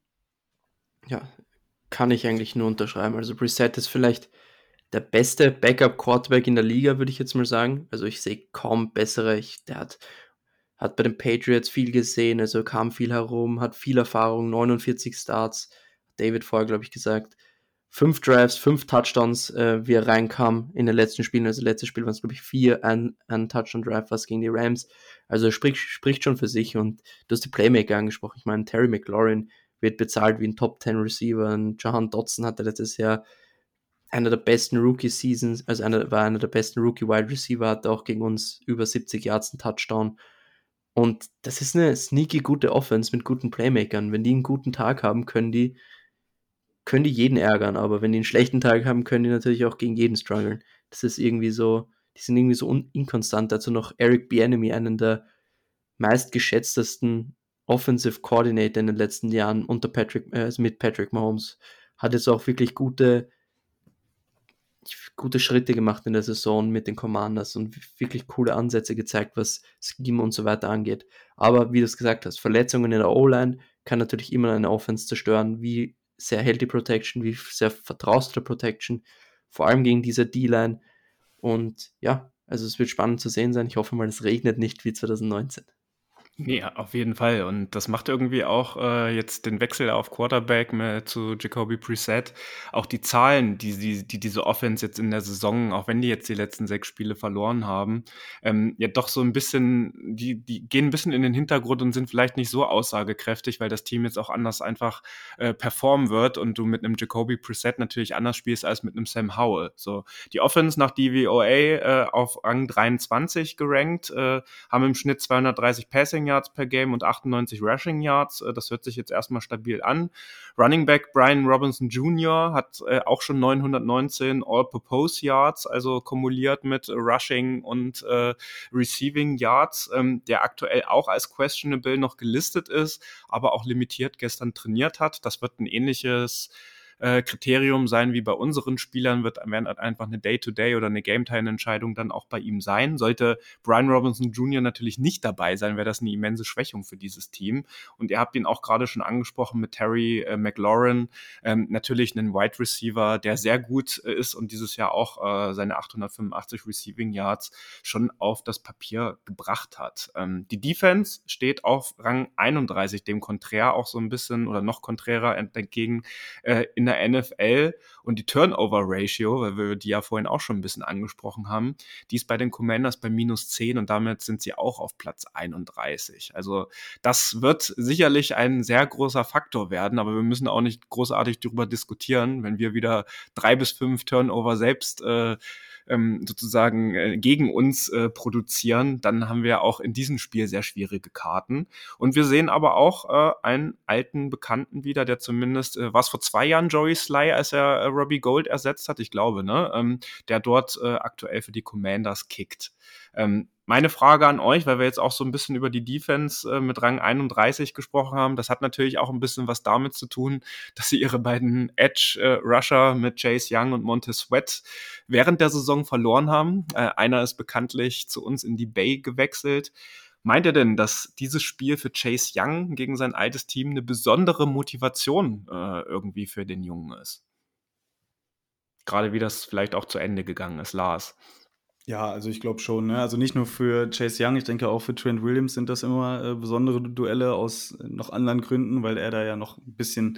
D: Ja, kann ich eigentlich nur unterschreiben. Also Preset ist vielleicht der beste Backup-Quarterback in der Liga, würde ich jetzt mal sagen. Also ich sehe kaum bessere. Ich, der hat, hat bei den Patriots viel gesehen, also kam viel herum, hat viel Erfahrung, 49 Starts, David vorher, glaube ich, gesagt. Fünf Drives, fünf Touchdowns, äh, wie er reinkam in den letzten Spielen. Also letztes Spiel waren es, glaube ich, vier, ein, ein Touchdown-Drive was gegen die Rams. Also spricht, spricht schon für sich und du hast die Playmaker angesprochen. Ich meine, Terry McLaurin wird bezahlt wie ein Top-10-Receiver. Jahan Dotson hatte letztes Jahr einer der besten Rookie-Seasons, also einer, war einer der besten Rookie-Wide Receiver, hatte auch gegen uns über 70 Yards einen Touchdown. Und das ist eine sneaky gute Offense mit guten Playmakern. Wenn die einen guten Tag haben, können die, können die jeden ärgern, aber wenn die einen schlechten Tag haben, können die natürlich auch gegen jeden strugglen. Das ist irgendwie so, die sind irgendwie so inkonstant. Dazu noch Eric Bienemy, einen der meistgeschätztesten Offensive Coordinator in den letzten Jahren unter Patrick, äh, mit Patrick Mahomes. Hat jetzt auch wirklich gute gute Schritte gemacht in der Saison mit den Commanders und wirklich coole Ansätze gezeigt, was Scheme und so weiter angeht. Aber wie du es gesagt hast, Verletzungen in der O-Line kann natürlich immer eine Offense zerstören. Wie sehr hält die Protection, wie sehr vertraust du der Protection. vor allem gegen diese D-Line. Und ja, also es wird spannend zu sehen sein. Ich hoffe mal, es regnet nicht wie 2019.
A: Nee, auf jeden Fall. Und das macht irgendwie auch äh, jetzt den Wechsel auf Quarterback mit, zu Jacoby Preset. Auch die Zahlen, die, die, die diese Offense jetzt in der Saison, auch wenn die jetzt die letzten sechs Spiele verloren haben, ähm, ja doch so ein bisschen, die, die gehen ein bisschen in den Hintergrund und sind vielleicht nicht so aussagekräftig, weil das Team jetzt auch anders einfach äh, performen wird und du mit einem Jacoby Preset natürlich anders spielst als mit einem Sam Howell. So, die Offense nach DVOA äh, auf Rang 23 gerankt, äh, haben im Schnitt 230 Passing Passing Yards per Game und 98 Rushing Yards. Äh, das hört sich jetzt erstmal stabil an. Running Back Brian Robinson Jr. hat äh, auch schon 919 All-Purpose Yards, also kumuliert mit Rushing und äh, Receiving Yards, ähm, der aktuell auch als questionable noch gelistet ist, aber auch limitiert gestern trainiert hat. Das wird ein ähnliches äh, Kriterium sein wie bei unseren Spielern, wird werden einfach eine Day-to-Day -Day oder eine Game-Time-Entscheidung dann auch bei ihm sein. Sollte Brian Robinson Jr. natürlich nicht dabei sein, wäre das eine immense Schwächung für dieses Team. Und ihr habt ihn auch gerade schon angesprochen mit Terry äh, McLaurin, ähm, natürlich einen Wide Receiver, der sehr gut äh, ist und dieses Jahr auch äh, seine 885 Receiving Yards schon auf das Papier gebracht hat. Ähm, die Defense steht auf Rang 31, dem konträr auch so ein bisschen oder noch konträrer entgegen äh, in in der NFL und die Turnover-Ratio, weil wir die ja vorhin auch schon ein bisschen angesprochen haben, die ist bei den Commanders bei minus 10 und damit sind sie auch auf Platz 31. Also das wird sicherlich ein sehr großer Faktor werden, aber wir müssen auch nicht großartig darüber diskutieren, wenn wir wieder drei bis fünf Turnover selbst äh, ähm, sozusagen äh, gegen uns äh, produzieren, dann haben wir auch in diesem Spiel sehr schwierige Karten. Und wir sehen aber auch äh, einen alten Bekannten wieder, der zumindest, äh, was vor zwei Jahren Joey Sly, als er äh, Robbie Gold ersetzt hat, ich glaube, ne, ähm, der dort äh, aktuell für die Commanders kickt. Ähm, meine Frage an euch, weil wir jetzt auch so ein bisschen über die Defense äh, mit Rang 31 gesprochen haben, das hat natürlich auch ein bisschen was damit zu tun, dass sie ihre beiden Edge-Rusher äh, mit Chase Young und Montez Sweat während der Saison verloren haben. Äh, einer ist bekanntlich zu uns in die Bay gewechselt. Meint ihr denn, dass dieses Spiel für Chase Young gegen sein altes Team eine besondere Motivation äh, irgendwie für den Jungen ist? Gerade wie das vielleicht auch zu Ende gegangen ist, Lars.
C: Ja, also ich glaube schon. Ne? Also nicht nur für Chase Young, ich denke auch für Trent Williams sind das immer äh, besondere Duelle aus äh, noch anderen Gründen, weil er da ja noch ein bisschen,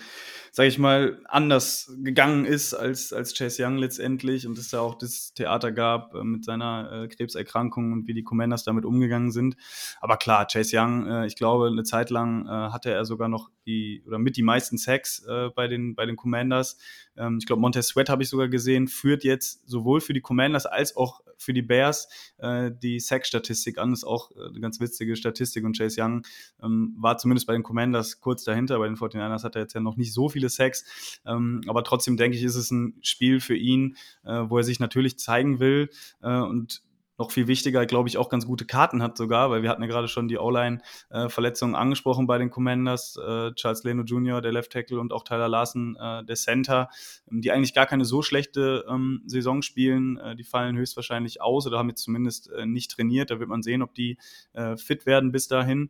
C: sage ich mal, anders gegangen ist als, als Chase Young letztendlich und es da auch das Theater gab äh, mit seiner äh, Krebserkrankung und wie die Commanders damit umgegangen sind. Aber klar, Chase Young, äh, ich glaube, eine Zeit lang äh, hatte er sogar noch die oder mit die meisten Sacks bei, den, bei den Commanders. Ähm, ich glaube, Montez Sweat habe ich sogar gesehen, führt jetzt sowohl für die Commanders als auch für die Bears äh, die Sack-Statistik an. Ist auch äh, eine ganz witzige Statistik und Chase Young ähm, war zumindest bei den Commanders kurz dahinter. Bei den 49ers hat er jetzt ja noch nicht so viele Sacks. Ähm, aber trotzdem denke ich, ist es ein Spiel für ihn, äh, wo er sich natürlich zeigen will. Äh, und noch viel wichtiger, glaube ich, auch ganz gute Karten hat sogar, weil wir hatten ja gerade schon die O-Line-Verletzungen äh, angesprochen bei den Commanders. Äh, Charles Leno Jr., der Left Tackle und auch Tyler Larson, äh, der Center, ähm, die eigentlich gar keine so schlechte ähm, Saison spielen. Äh, die fallen höchstwahrscheinlich aus oder haben jetzt zumindest äh, nicht trainiert. Da wird man sehen, ob die äh, fit werden bis dahin.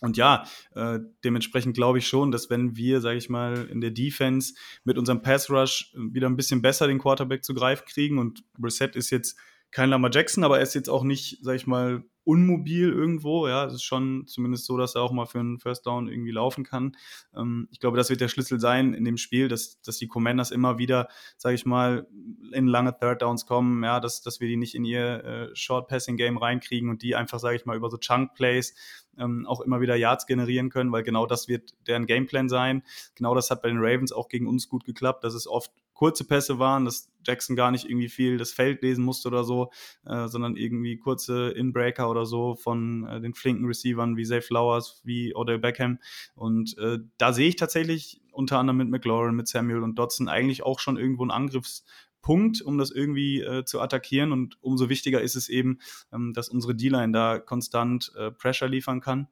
C: Und ja, äh, dementsprechend glaube ich schon, dass wenn wir, sage ich mal, in der Defense mit unserem Pass Rush wieder ein bisschen besser den Quarterback zu greifen kriegen und Reset ist jetzt kein Lama Jackson, aber er ist jetzt auch nicht, sag ich mal, unmobil irgendwo. Ja, es ist schon zumindest so, dass er auch mal für einen First Down irgendwie laufen kann. Ähm, ich glaube, das wird der Schlüssel sein in dem Spiel, dass, dass die Commanders immer wieder, sage ich mal, in lange Third Downs kommen, ja, dass, dass wir die nicht in ihr äh, Short Passing Game reinkriegen und die einfach, sage ich mal, über so Chunk Plays ähm, auch immer wieder Yards generieren können, weil genau das wird deren Gameplan sein. Genau das hat bei den Ravens auch gegen uns gut geklappt, dass es oft kurze Pässe waren, dass Jackson gar nicht irgendwie viel das Feld lesen musste oder so, äh, sondern irgendwie kurze Inbreaker oder so von äh, den flinken Receivern wie Zay Flowers, wie Odell Beckham. Und äh, da sehe ich tatsächlich unter anderem mit McLaurin, mit Samuel und Dotson eigentlich auch schon irgendwo einen Angriffspunkt, um das irgendwie äh, zu attackieren. Und umso wichtiger ist es eben, ähm, dass unsere D-Line da konstant äh, Pressure liefern kann.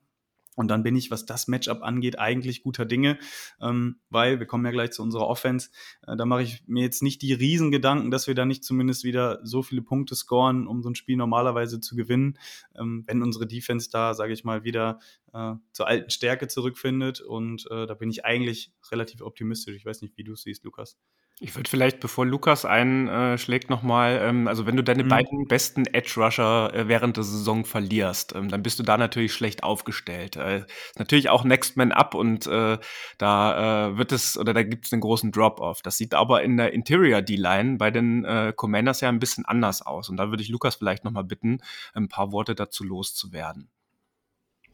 C: Und dann bin ich, was das Matchup angeht, eigentlich guter Dinge, ähm, weil wir kommen ja gleich zu unserer Offense. Äh, da mache ich mir jetzt nicht die Riesengedanken, dass wir da nicht zumindest wieder so viele Punkte scoren, um so ein Spiel normalerweise zu gewinnen, ähm, wenn unsere Defense da, sage ich mal, wieder äh, zur alten Stärke zurückfindet. Und äh, da bin ich eigentlich relativ optimistisch. Ich weiß nicht, wie du siehst, Lukas.
A: Ich würde vielleicht, bevor Lukas einschlägt, nochmal, ähm, also wenn du deine mhm. beiden besten Edge-Rusher äh, während der Saison verlierst, ähm, dann bist du da natürlich schlecht aufgestellt. Äh, natürlich auch Next Man Up und äh, da äh, wird es, oder da gibt es einen großen Drop-Off. Das sieht aber in der Interior D-Line bei den äh, Commanders ja ein bisschen anders aus. Und da würde ich Lukas vielleicht nochmal bitten, ein paar Worte dazu loszuwerden.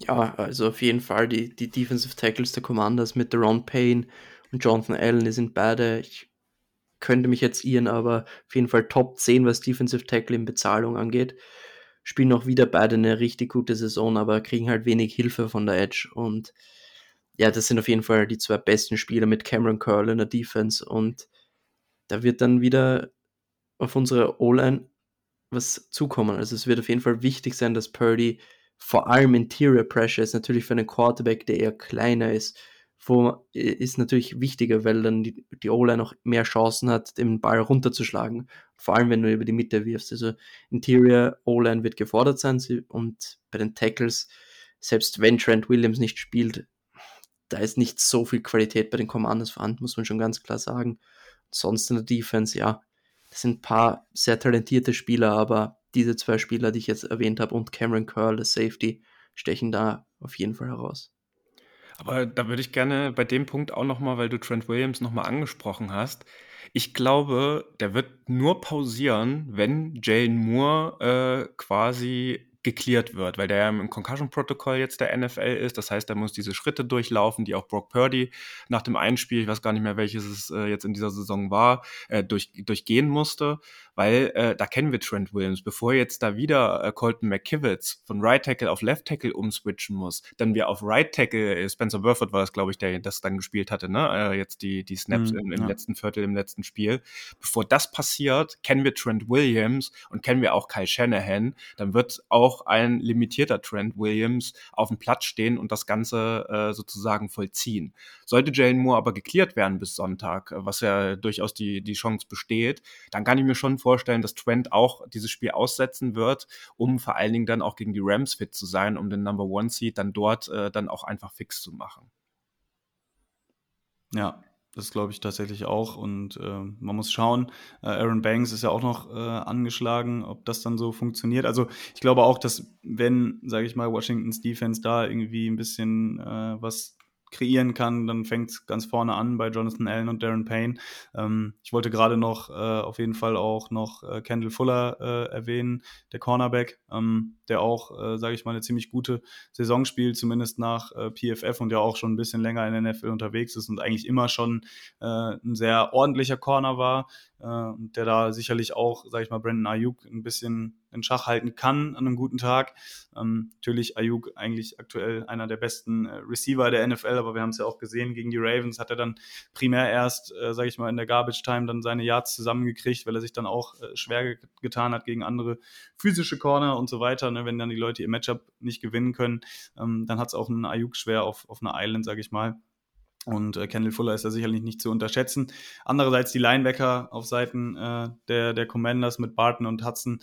D: Ja, also auf jeden Fall die, die Defensive Tackles der Commanders mit Ron Payne und Jonathan Allen, die sind beide, ich könnte mich jetzt irren, aber auf jeden Fall Top 10, was Defensive Tackle in Bezahlung angeht. Spielen auch wieder beide eine richtig gute Saison, aber kriegen halt wenig Hilfe von der Edge. Und ja, das sind auf jeden Fall die zwei besten Spieler mit Cameron Curl in der Defense. Und da wird dann wieder auf unsere O-Line was zukommen. Also es wird auf jeden Fall wichtig sein, dass Purdy vor allem Interior Pressure ist natürlich für einen Quarterback, der eher kleiner ist, wo, äh, ist natürlich wichtiger, weil dann die, die O-Line noch mehr Chancen hat, den Ball runterzuschlagen. Vor allem, wenn du über die Mitte wirfst. Also Interior O-Line wird gefordert sein und bei den Tackles, selbst wenn Trent Williams nicht spielt, da ist nicht so viel Qualität bei den Commanders vorhanden, muss man schon ganz klar sagen. Sonst in der Defense, ja, das sind ein paar sehr talentierte Spieler, aber diese zwei Spieler, die ich jetzt erwähnt habe, und Cameron Curl, der Safety, stechen da auf jeden Fall heraus.
A: Aber da würde ich gerne bei dem Punkt auch nochmal, weil du Trent Williams nochmal angesprochen hast. Ich glaube, der wird nur pausieren, wenn Jalen Moore äh, quasi geklärt wird, weil der ja im Concussion-Protokoll jetzt der NFL ist. Das heißt, er muss diese Schritte durchlaufen, die auch Brock Purdy nach dem Einspiel, ich weiß gar nicht mehr, welches es äh, jetzt in dieser Saison war, äh, durch, durchgehen musste weil äh, da kennen wir Trent Williams. Bevor jetzt da wieder äh, Colton McKivitz von Right Tackle auf Left Tackle umswitchen muss, dann wir auf Right Tackle, äh, Spencer Burford war das, glaube ich, der das dann gespielt hatte, ne? Äh, jetzt die, die Snaps mm, im, im ja. letzten Viertel, im letzten Spiel. Bevor das passiert, kennen wir Trent Williams und kennen wir auch Kyle Shanahan, dann wird auch ein limitierter Trent Williams auf dem Platz stehen und das Ganze äh, sozusagen vollziehen. Sollte Jalen Moore aber geklärt werden bis Sonntag, äh, was ja durchaus die, die Chance besteht, dann kann ich mir schon vorstellen, vorstellen, dass Trent auch dieses Spiel aussetzen wird, um vor allen Dingen dann auch gegen die Rams fit zu sein, um den Number One Seed dann dort äh, dann auch einfach fix zu machen.
C: Ja, das glaube ich tatsächlich auch. Und äh, man muss schauen. Äh, Aaron Banks ist ja auch noch äh, angeschlagen, ob das dann so funktioniert. Also ich glaube auch, dass wenn, sage ich mal, Washingtons Defense da irgendwie ein bisschen äh, was kreieren kann, dann fängt es ganz vorne an bei Jonathan Allen und Darren Payne. Ähm, ich wollte gerade noch äh, auf jeden Fall auch noch äh, Kendall Fuller äh, erwähnen, der Cornerback, ähm, der auch, äh, sage ich mal, eine ziemlich gute Saison spielt, zumindest nach äh, PFF und der auch schon ein bisschen länger in der NFL unterwegs ist und eigentlich immer schon äh, ein sehr ordentlicher Corner war, der da sicherlich auch, sage ich mal, Brandon Ayuk ein bisschen in Schach halten kann an einem guten Tag. Ähm, natürlich Ayuk eigentlich aktuell einer der besten äh, Receiver der NFL, aber wir haben es ja auch gesehen, gegen die Ravens hat er dann primär erst, äh, sage ich mal, in der Garbage Time dann seine Yards zusammengekriegt, weil er sich dann auch äh, schwer getan hat gegen andere physische Corner und so weiter. Ne? Wenn dann die Leute ihr Matchup nicht gewinnen können, ähm, dann hat es auch einen Ayuk schwer auf, auf einer Island, sage ich mal. Und äh, Kendall Fuller ist da sicherlich nicht zu unterschätzen. Andererseits die Linebacker auf Seiten äh, der, der Commanders mit Barton und Hudson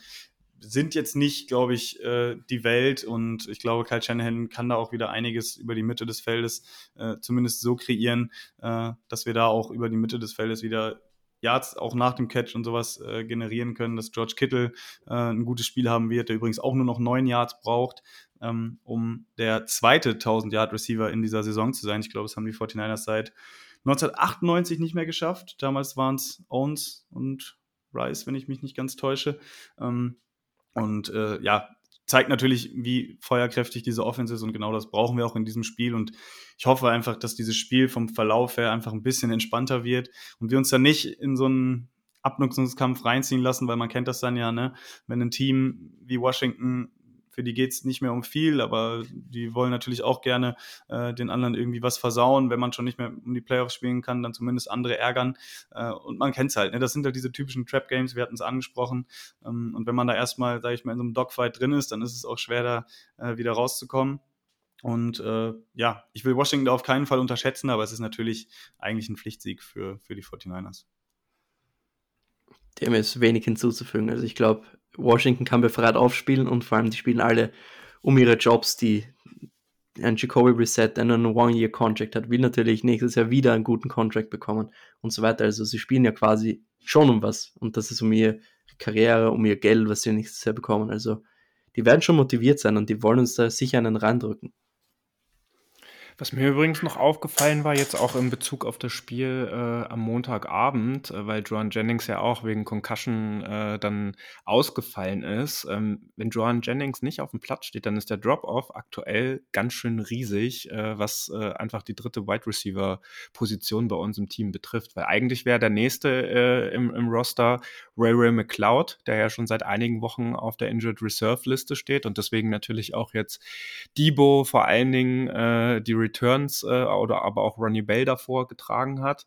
C: sind jetzt nicht, glaube ich, äh, die Welt und ich glaube, Kyle Shanahan kann da auch wieder einiges über die Mitte des Feldes äh, zumindest so kreieren, äh, dass wir da auch über die Mitte des Feldes wieder Yards auch nach dem Catch und sowas äh, generieren können, dass George Kittle äh, ein gutes Spiel haben wird, der übrigens auch nur noch neun Yards braucht, ähm, um der zweite 1000-Yard-Receiver in dieser Saison zu sein. Ich glaube, das haben die 49ers seit 1998 nicht mehr geschafft. Damals waren es Owens und Rice, wenn ich mich nicht ganz täusche. Ähm, und äh, ja, zeigt natürlich, wie feuerkräftig diese Offense ist und genau das brauchen wir auch in diesem Spiel. Und ich hoffe einfach, dass dieses Spiel vom Verlauf her einfach ein bisschen entspannter wird und wir uns dann nicht in so einen Abnutzungskampf reinziehen lassen, weil man kennt das dann ja, ne? Wenn ein Team wie Washington für die geht es nicht mehr um viel, aber die wollen natürlich auch gerne äh, den anderen irgendwie was versauen. Wenn man schon nicht mehr um die Playoffs spielen kann, dann zumindest andere ärgern. Äh, und man kennt es halt. Ne? Das sind halt diese typischen Trap-Games, wir hatten es angesprochen. Ähm, und wenn man da erstmal, sage ich mal, in so einem Dogfight drin ist, dann ist es auch schwer, da äh, wieder rauszukommen. Und äh, ja, ich will Washington da auf keinen Fall unterschätzen, aber es ist natürlich eigentlich ein Pflichtsieg für, für die 49ers.
D: Dem ist wenig hinzuzufügen. Also ich glaube, Washington kann befreit aufspielen und vor allem die spielen alle um ihre Jobs. Die, ein Jacoby Reset, der einen One-Year-Contract hat, will natürlich nächstes Jahr wieder einen guten Contract bekommen und so weiter. Also sie spielen ja quasi schon um was und das ist um ihre Karriere, um ihr Geld, was sie nächstes Jahr bekommen. Also die werden schon motiviert sein und die wollen uns da sicher einen reindrücken.
A: Was mir übrigens noch aufgefallen war, jetzt auch in Bezug auf das Spiel äh, am Montagabend, äh, weil Joan Jennings ja auch wegen Concussion äh, dann ausgefallen ist. Ähm, wenn Joan Jennings nicht auf dem Platz steht, dann ist der Drop-Off aktuell ganz schön riesig, äh, was äh, einfach die dritte Wide Receiver-Position bei uns im Team betrifft. Weil eigentlich wäre der nächste äh, im, im Roster Ray Ray McLeod, der ja schon seit einigen Wochen auf der Injured Reserve-Liste steht und deswegen natürlich auch jetzt Debo vor allen Dingen die Returns äh, oder aber auch Ronnie Bell davor getragen hat,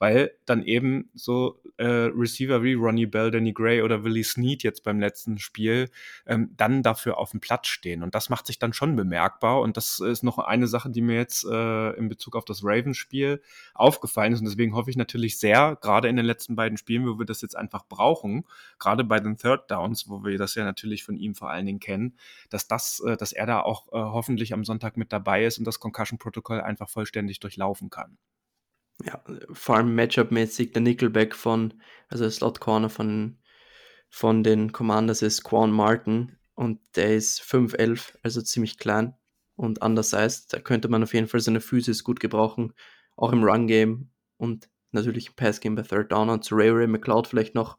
A: weil dann eben so äh, Receiver wie Ronnie Bell, Danny Gray oder Willie Snead jetzt beim letzten Spiel ähm, dann dafür auf dem Platz stehen. Und das macht sich dann schon bemerkbar. Und das ist noch eine Sache, die mir jetzt äh, in Bezug auf das Ravens-Spiel aufgefallen ist. Und deswegen hoffe ich natürlich sehr, gerade in den letzten beiden Spielen, wo wir das jetzt einfach brauchen, gerade bei den Third Downs, wo wir das ja natürlich von ihm vor allen Dingen kennen, dass das, äh, dass er da auch äh, hoffentlich am Sonntag mit dabei ist und das Concussion-Protokoll einfach vollständig durchlaufen kann
D: ja, vor allem Matchup-mäßig der Nickelback von, also der Slot Corner von, von den Commanders ist Quan Martin und der ist 5'11, also ziemlich klein und undersized. Da könnte man auf jeden Fall seine Physis gut gebrauchen, auch im Run-Game und natürlich im Pass-Game bei Third Down. Und zu Ray Ray McLeod vielleicht noch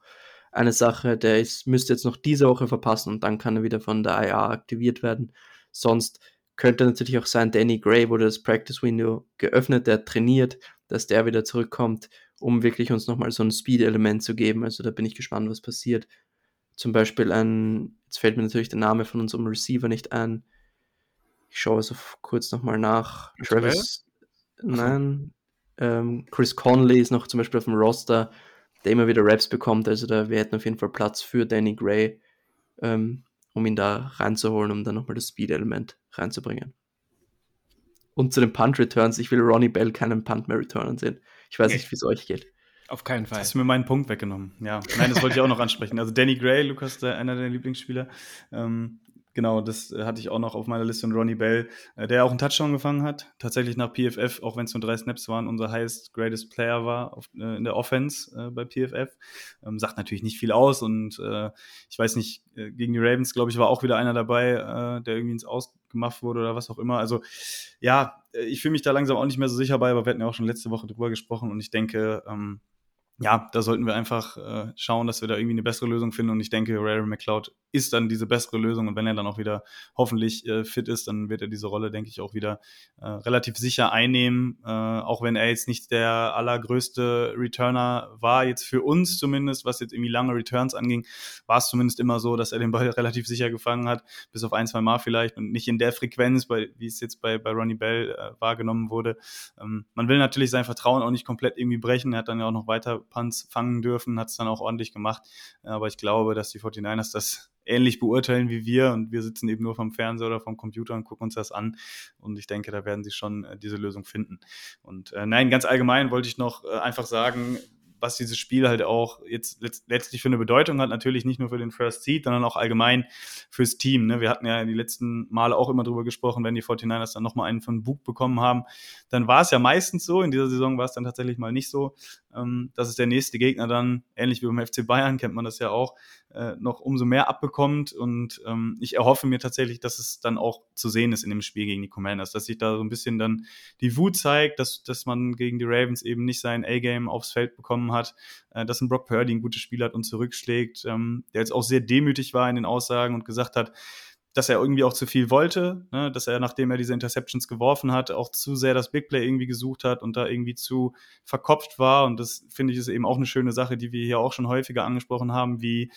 D: eine Sache, der ist, müsste jetzt noch diese Woche verpassen und dann kann er wieder von der IA aktiviert werden. Sonst könnte natürlich auch sein, Danny Gray wurde das Practice Window geöffnet, der trainiert, dass der wieder zurückkommt, um wirklich uns nochmal so ein Speed-Element zu geben. Also da bin ich gespannt, was passiert. Zum Beispiel ein, jetzt fällt mir natürlich der Name von unserem Receiver nicht ein. Ich schaue es auf, kurz nochmal nach. Travis, nein, ähm, Chris Conley ist noch zum Beispiel auf dem Roster, der immer wieder Raps bekommt. Also da wir hätten auf jeden Fall Platz für Danny Gray, ähm, um ihn da reinzuholen, um dann nochmal das Speed-Element reinzubringen. Und zu den Punt-Returns, ich will Ronnie Bell keinen Punt mehr returnen sehen. Ich weiß nicht, wie es euch geht.
C: Auf keinen Fall. Hast du mir meinen Punkt weggenommen. Ja, nein, das wollte ich auch noch ansprechen. Also Danny Gray, Lukas, der, einer der Lieblingsspieler, ähm, Genau, das äh, hatte ich auch noch auf meiner Liste und Ronnie Bell, äh, der auch einen Touchdown gefangen hat. Tatsächlich nach PFF, auch wenn es nur drei Snaps waren, unser highest greatest Player war auf, äh, in der Offense äh, bei PFF. Ähm, sagt natürlich nicht viel aus und äh, ich weiß nicht, äh, gegen die Ravens, glaube ich, war auch wieder einer dabei, der irgendwie ins Ausgemacht wurde oder was auch immer. Also ja, ich fühle mich da langsam auch nicht mehr so sicher bei, aber wir hatten ja auch schon letzte Woche drüber gesprochen und ich denke, ähm, ja, da sollten wir einfach äh, schauen, dass wir da irgendwie eine bessere Lösung finden. Und ich denke, Ray McLeod ist dann diese bessere Lösung. Und wenn er dann auch wieder hoffentlich äh, fit ist, dann wird er diese Rolle, denke ich, auch wieder äh, relativ sicher einnehmen. Äh, auch wenn er jetzt nicht der allergrößte Returner war, jetzt für uns zumindest, was jetzt irgendwie lange Returns anging, war es zumindest immer so, dass er den Ball relativ sicher gefangen hat, bis auf ein, zwei Mal vielleicht und nicht in der Frequenz, bei, wie es jetzt bei, bei Ronnie Bell äh, wahrgenommen wurde. Ähm, man will natürlich sein Vertrauen auch nicht komplett irgendwie brechen. Er hat dann ja auch noch weiter Punts fangen dürfen, hat es dann auch ordentlich gemacht. Aber ich glaube, dass die 49ers das ähnlich beurteilen wie wir und wir sitzen eben nur vom Fernseher oder vom Computer und gucken uns das an und ich denke, da werden sie schon äh, diese Lösung finden. Und äh, nein, ganz allgemein wollte ich noch äh, einfach sagen, was dieses Spiel halt auch jetzt letztlich für eine Bedeutung hat, natürlich nicht nur für den First Seed, sondern auch allgemein fürs Team. Ne? Wir hatten ja die letzten Male auch immer drüber gesprochen, wenn die 49ers dann nochmal einen von Bug bekommen haben, dann war es ja meistens so, in dieser Saison war es dann tatsächlich mal nicht so, ähm, dass es der nächste Gegner dann, ähnlich wie beim FC Bayern, kennt man das ja auch, äh, noch umso mehr abbekommt. Und ähm, ich erhoffe mir tatsächlich, dass es dann auch zu sehen ist in dem Spiel gegen die Commanders, dass sich da so ein bisschen dann die Wut zeigt, dass, dass man gegen die Ravens eben nicht sein A-Game aufs Feld bekommen hat, äh, dass ein Brock Purdy ein gutes Spiel hat und zurückschlägt, ähm, der jetzt auch sehr demütig war in den Aussagen und gesagt hat, dass er irgendwie auch zu viel wollte, ne? dass er, nachdem er diese Interceptions geworfen hat, auch zu sehr das Big Play irgendwie gesucht hat und da irgendwie zu verkopft war. Und das finde ich ist eben auch eine schöne Sache, die wir hier auch schon häufiger angesprochen haben, wie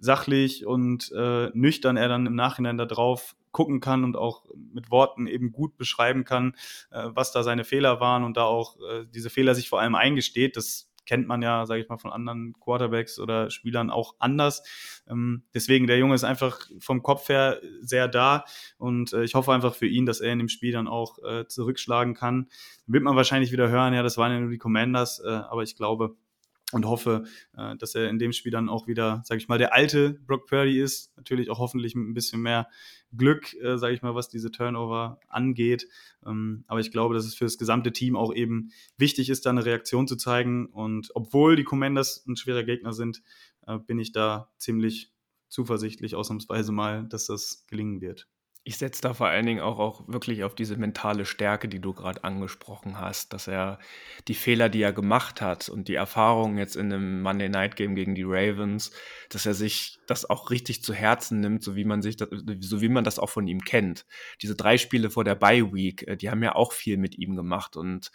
C: sachlich und äh, nüchtern er dann im Nachhinein da drauf gucken kann und auch mit Worten eben gut beschreiben kann, äh, was da seine Fehler waren und da auch äh, diese Fehler sich vor allem eingesteht. Das kennt man ja, sage ich mal, von anderen Quarterbacks oder Spielern auch anders. Ähm, deswegen, der Junge ist einfach vom Kopf her sehr da und äh, ich hoffe einfach für ihn, dass er in dem Spiel dann auch äh, zurückschlagen kann. Wird man wahrscheinlich wieder hören, ja, das waren ja nur die Commanders, äh, aber ich glaube, und hoffe, äh, dass er in dem Spiel dann auch wieder, sage ich mal, der alte Brock Purdy ist. Natürlich auch hoffentlich mit ein bisschen mehr Glück, äh, sage ich mal, was diese Turnover angeht. Ähm, aber ich glaube, dass es für das gesamte Team auch eben wichtig ist, da eine Reaktion zu zeigen. Und obwohl die Commanders ein schwerer Gegner sind, äh, bin ich da ziemlich zuversichtlich, ausnahmsweise mal, dass das gelingen wird.
A: Ich setze da vor allen Dingen auch, auch wirklich auf diese mentale Stärke, die du gerade angesprochen hast, dass er die Fehler, die er gemacht hat und die Erfahrungen jetzt in einem Monday Night Game gegen die Ravens, dass er sich das auch richtig zu Herzen nimmt, so wie man sich das, so wie man das auch von ihm kennt. Diese drei Spiele vor der Bye Week, äh, die haben ja auch viel mit ihm gemacht und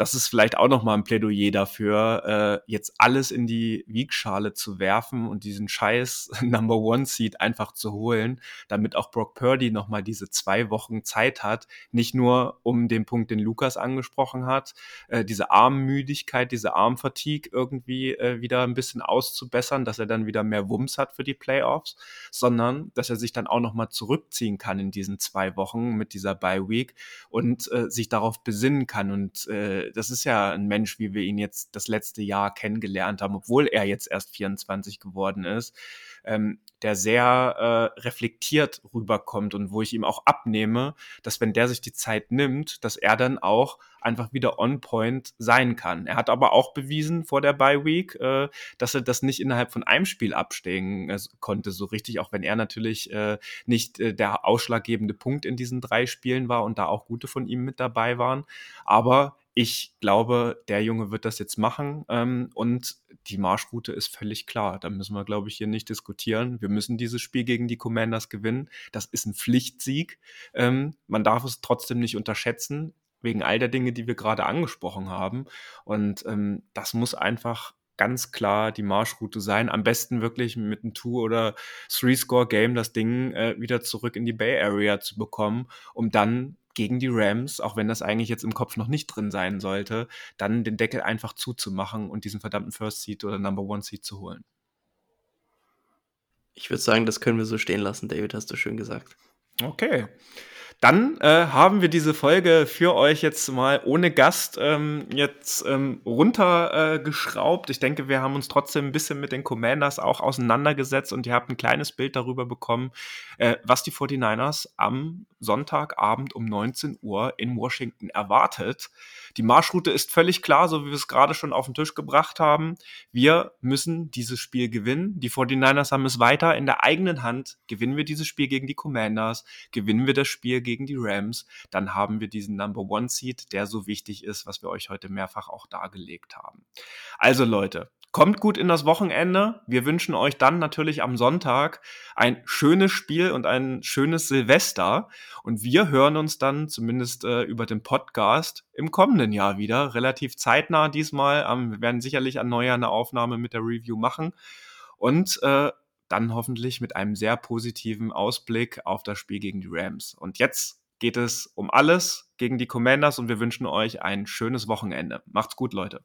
A: das ist vielleicht auch nochmal ein Plädoyer dafür, äh, jetzt alles in die Wiegschale zu werfen und diesen scheiß Number One Seed einfach zu holen, damit auch Brock Purdy nochmal diese zwei Wochen Zeit hat, nicht nur um den Punkt, den Lukas angesprochen hat, äh, diese Armmüdigkeit, diese Armfatigue irgendwie äh, wieder ein bisschen auszubessern, dass er dann wieder mehr Wumms hat für die Playoffs, sondern dass er sich dann auch nochmal zurückziehen kann in diesen zwei Wochen mit dieser Bye Week und äh, sich darauf besinnen kann und äh, das ist ja ein Mensch, wie wir ihn jetzt das letzte Jahr kennengelernt haben, obwohl er jetzt erst 24 geworden ist, ähm, der sehr äh, reflektiert rüberkommt und wo ich ihm auch abnehme, dass wenn der sich die Zeit nimmt, dass er dann auch einfach wieder on point sein kann. Er hat aber auch bewiesen vor der Bye Week, äh, dass er das nicht innerhalb von einem Spiel abstehen äh, konnte, so richtig, auch wenn er natürlich äh, nicht äh, der ausschlaggebende Punkt in diesen drei Spielen war und da auch gute von ihm mit dabei waren. Aber ich glaube, der Junge wird das jetzt machen ähm, und die Marschroute ist völlig klar. Da müssen wir, glaube ich, hier nicht diskutieren. Wir müssen dieses Spiel gegen die Commanders gewinnen. Das ist ein Pflichtsieg. Ähm, man darf es trotzdem nicht unterschätzen, wegen all der Dinge, die wir gerade angesprochen haben. Und ähm, das muss einfach ganz klar die Marschroute sein. Am besten wirklich mit einem Two- oder Three-Score-Game das Ding äh, wieder zurück in die Bay Area zu bekommen, um dann gegen die Rams, auch wenn das eigentlich jetzt im Kopf noch nicht drin sein sollte, dann den Deckel einfach zuzumachen und diesen verdammten First Seed oder Number One Seed zu holen.
D: Ich würde sagen, das können wir so stehen lassen, David, hast du schön gesagt.
A: Okay. Dann äh, haben wir diese Folge für euch jetzt mal ohne Gast ähm, jetzt ähm, runtergeschraubt. Äh, ich denke, wir haben uns trotzdem ein bisschen mit den Commanders auch auseinandergesetzt und ihr habt ein kleines Bild darüber bekommen, äh, was die 49ers am Sonntagabend um 19 Uhr in Washington erwartet. Die Marschroute ist völlig klar, so wie wir es gerade schon auf den Tisch gebracht haben. Wir müssen dieses Spiel gewinnen. Die 49ers haben es weiter in der eigenen Hand. Gewinnen wir dieses Spiel gegen die Commanders, gewinnen wir das Spiel gegen die Rams, dann haben wir diesen Number One Seed, der so wichtig ist, was wir euch heute mehrfach auch dargelegt haben. Also Leute, Kommt gut in das Wochenende. Wir wünschen euch dann natürlich am Sonntag ein schönes Spiel und ein schönes Silvester. Und wir hören uns dann zumindest äh, über den Podcast im kommenden Jahr wieder. Relativ zeitnah diesmal. Ähm, wir werden sicherlich an Neujahr eine Aufnahme mit der Review machen. Und äh, dann hoffentlich mit einem sehr positiven Ausblick auf das Spiel gegen die Rams. Und jetzt geht es um alles gegen die Commanders und wir wünschen euch ein schönes Wochenende. Macht's gut, Leute.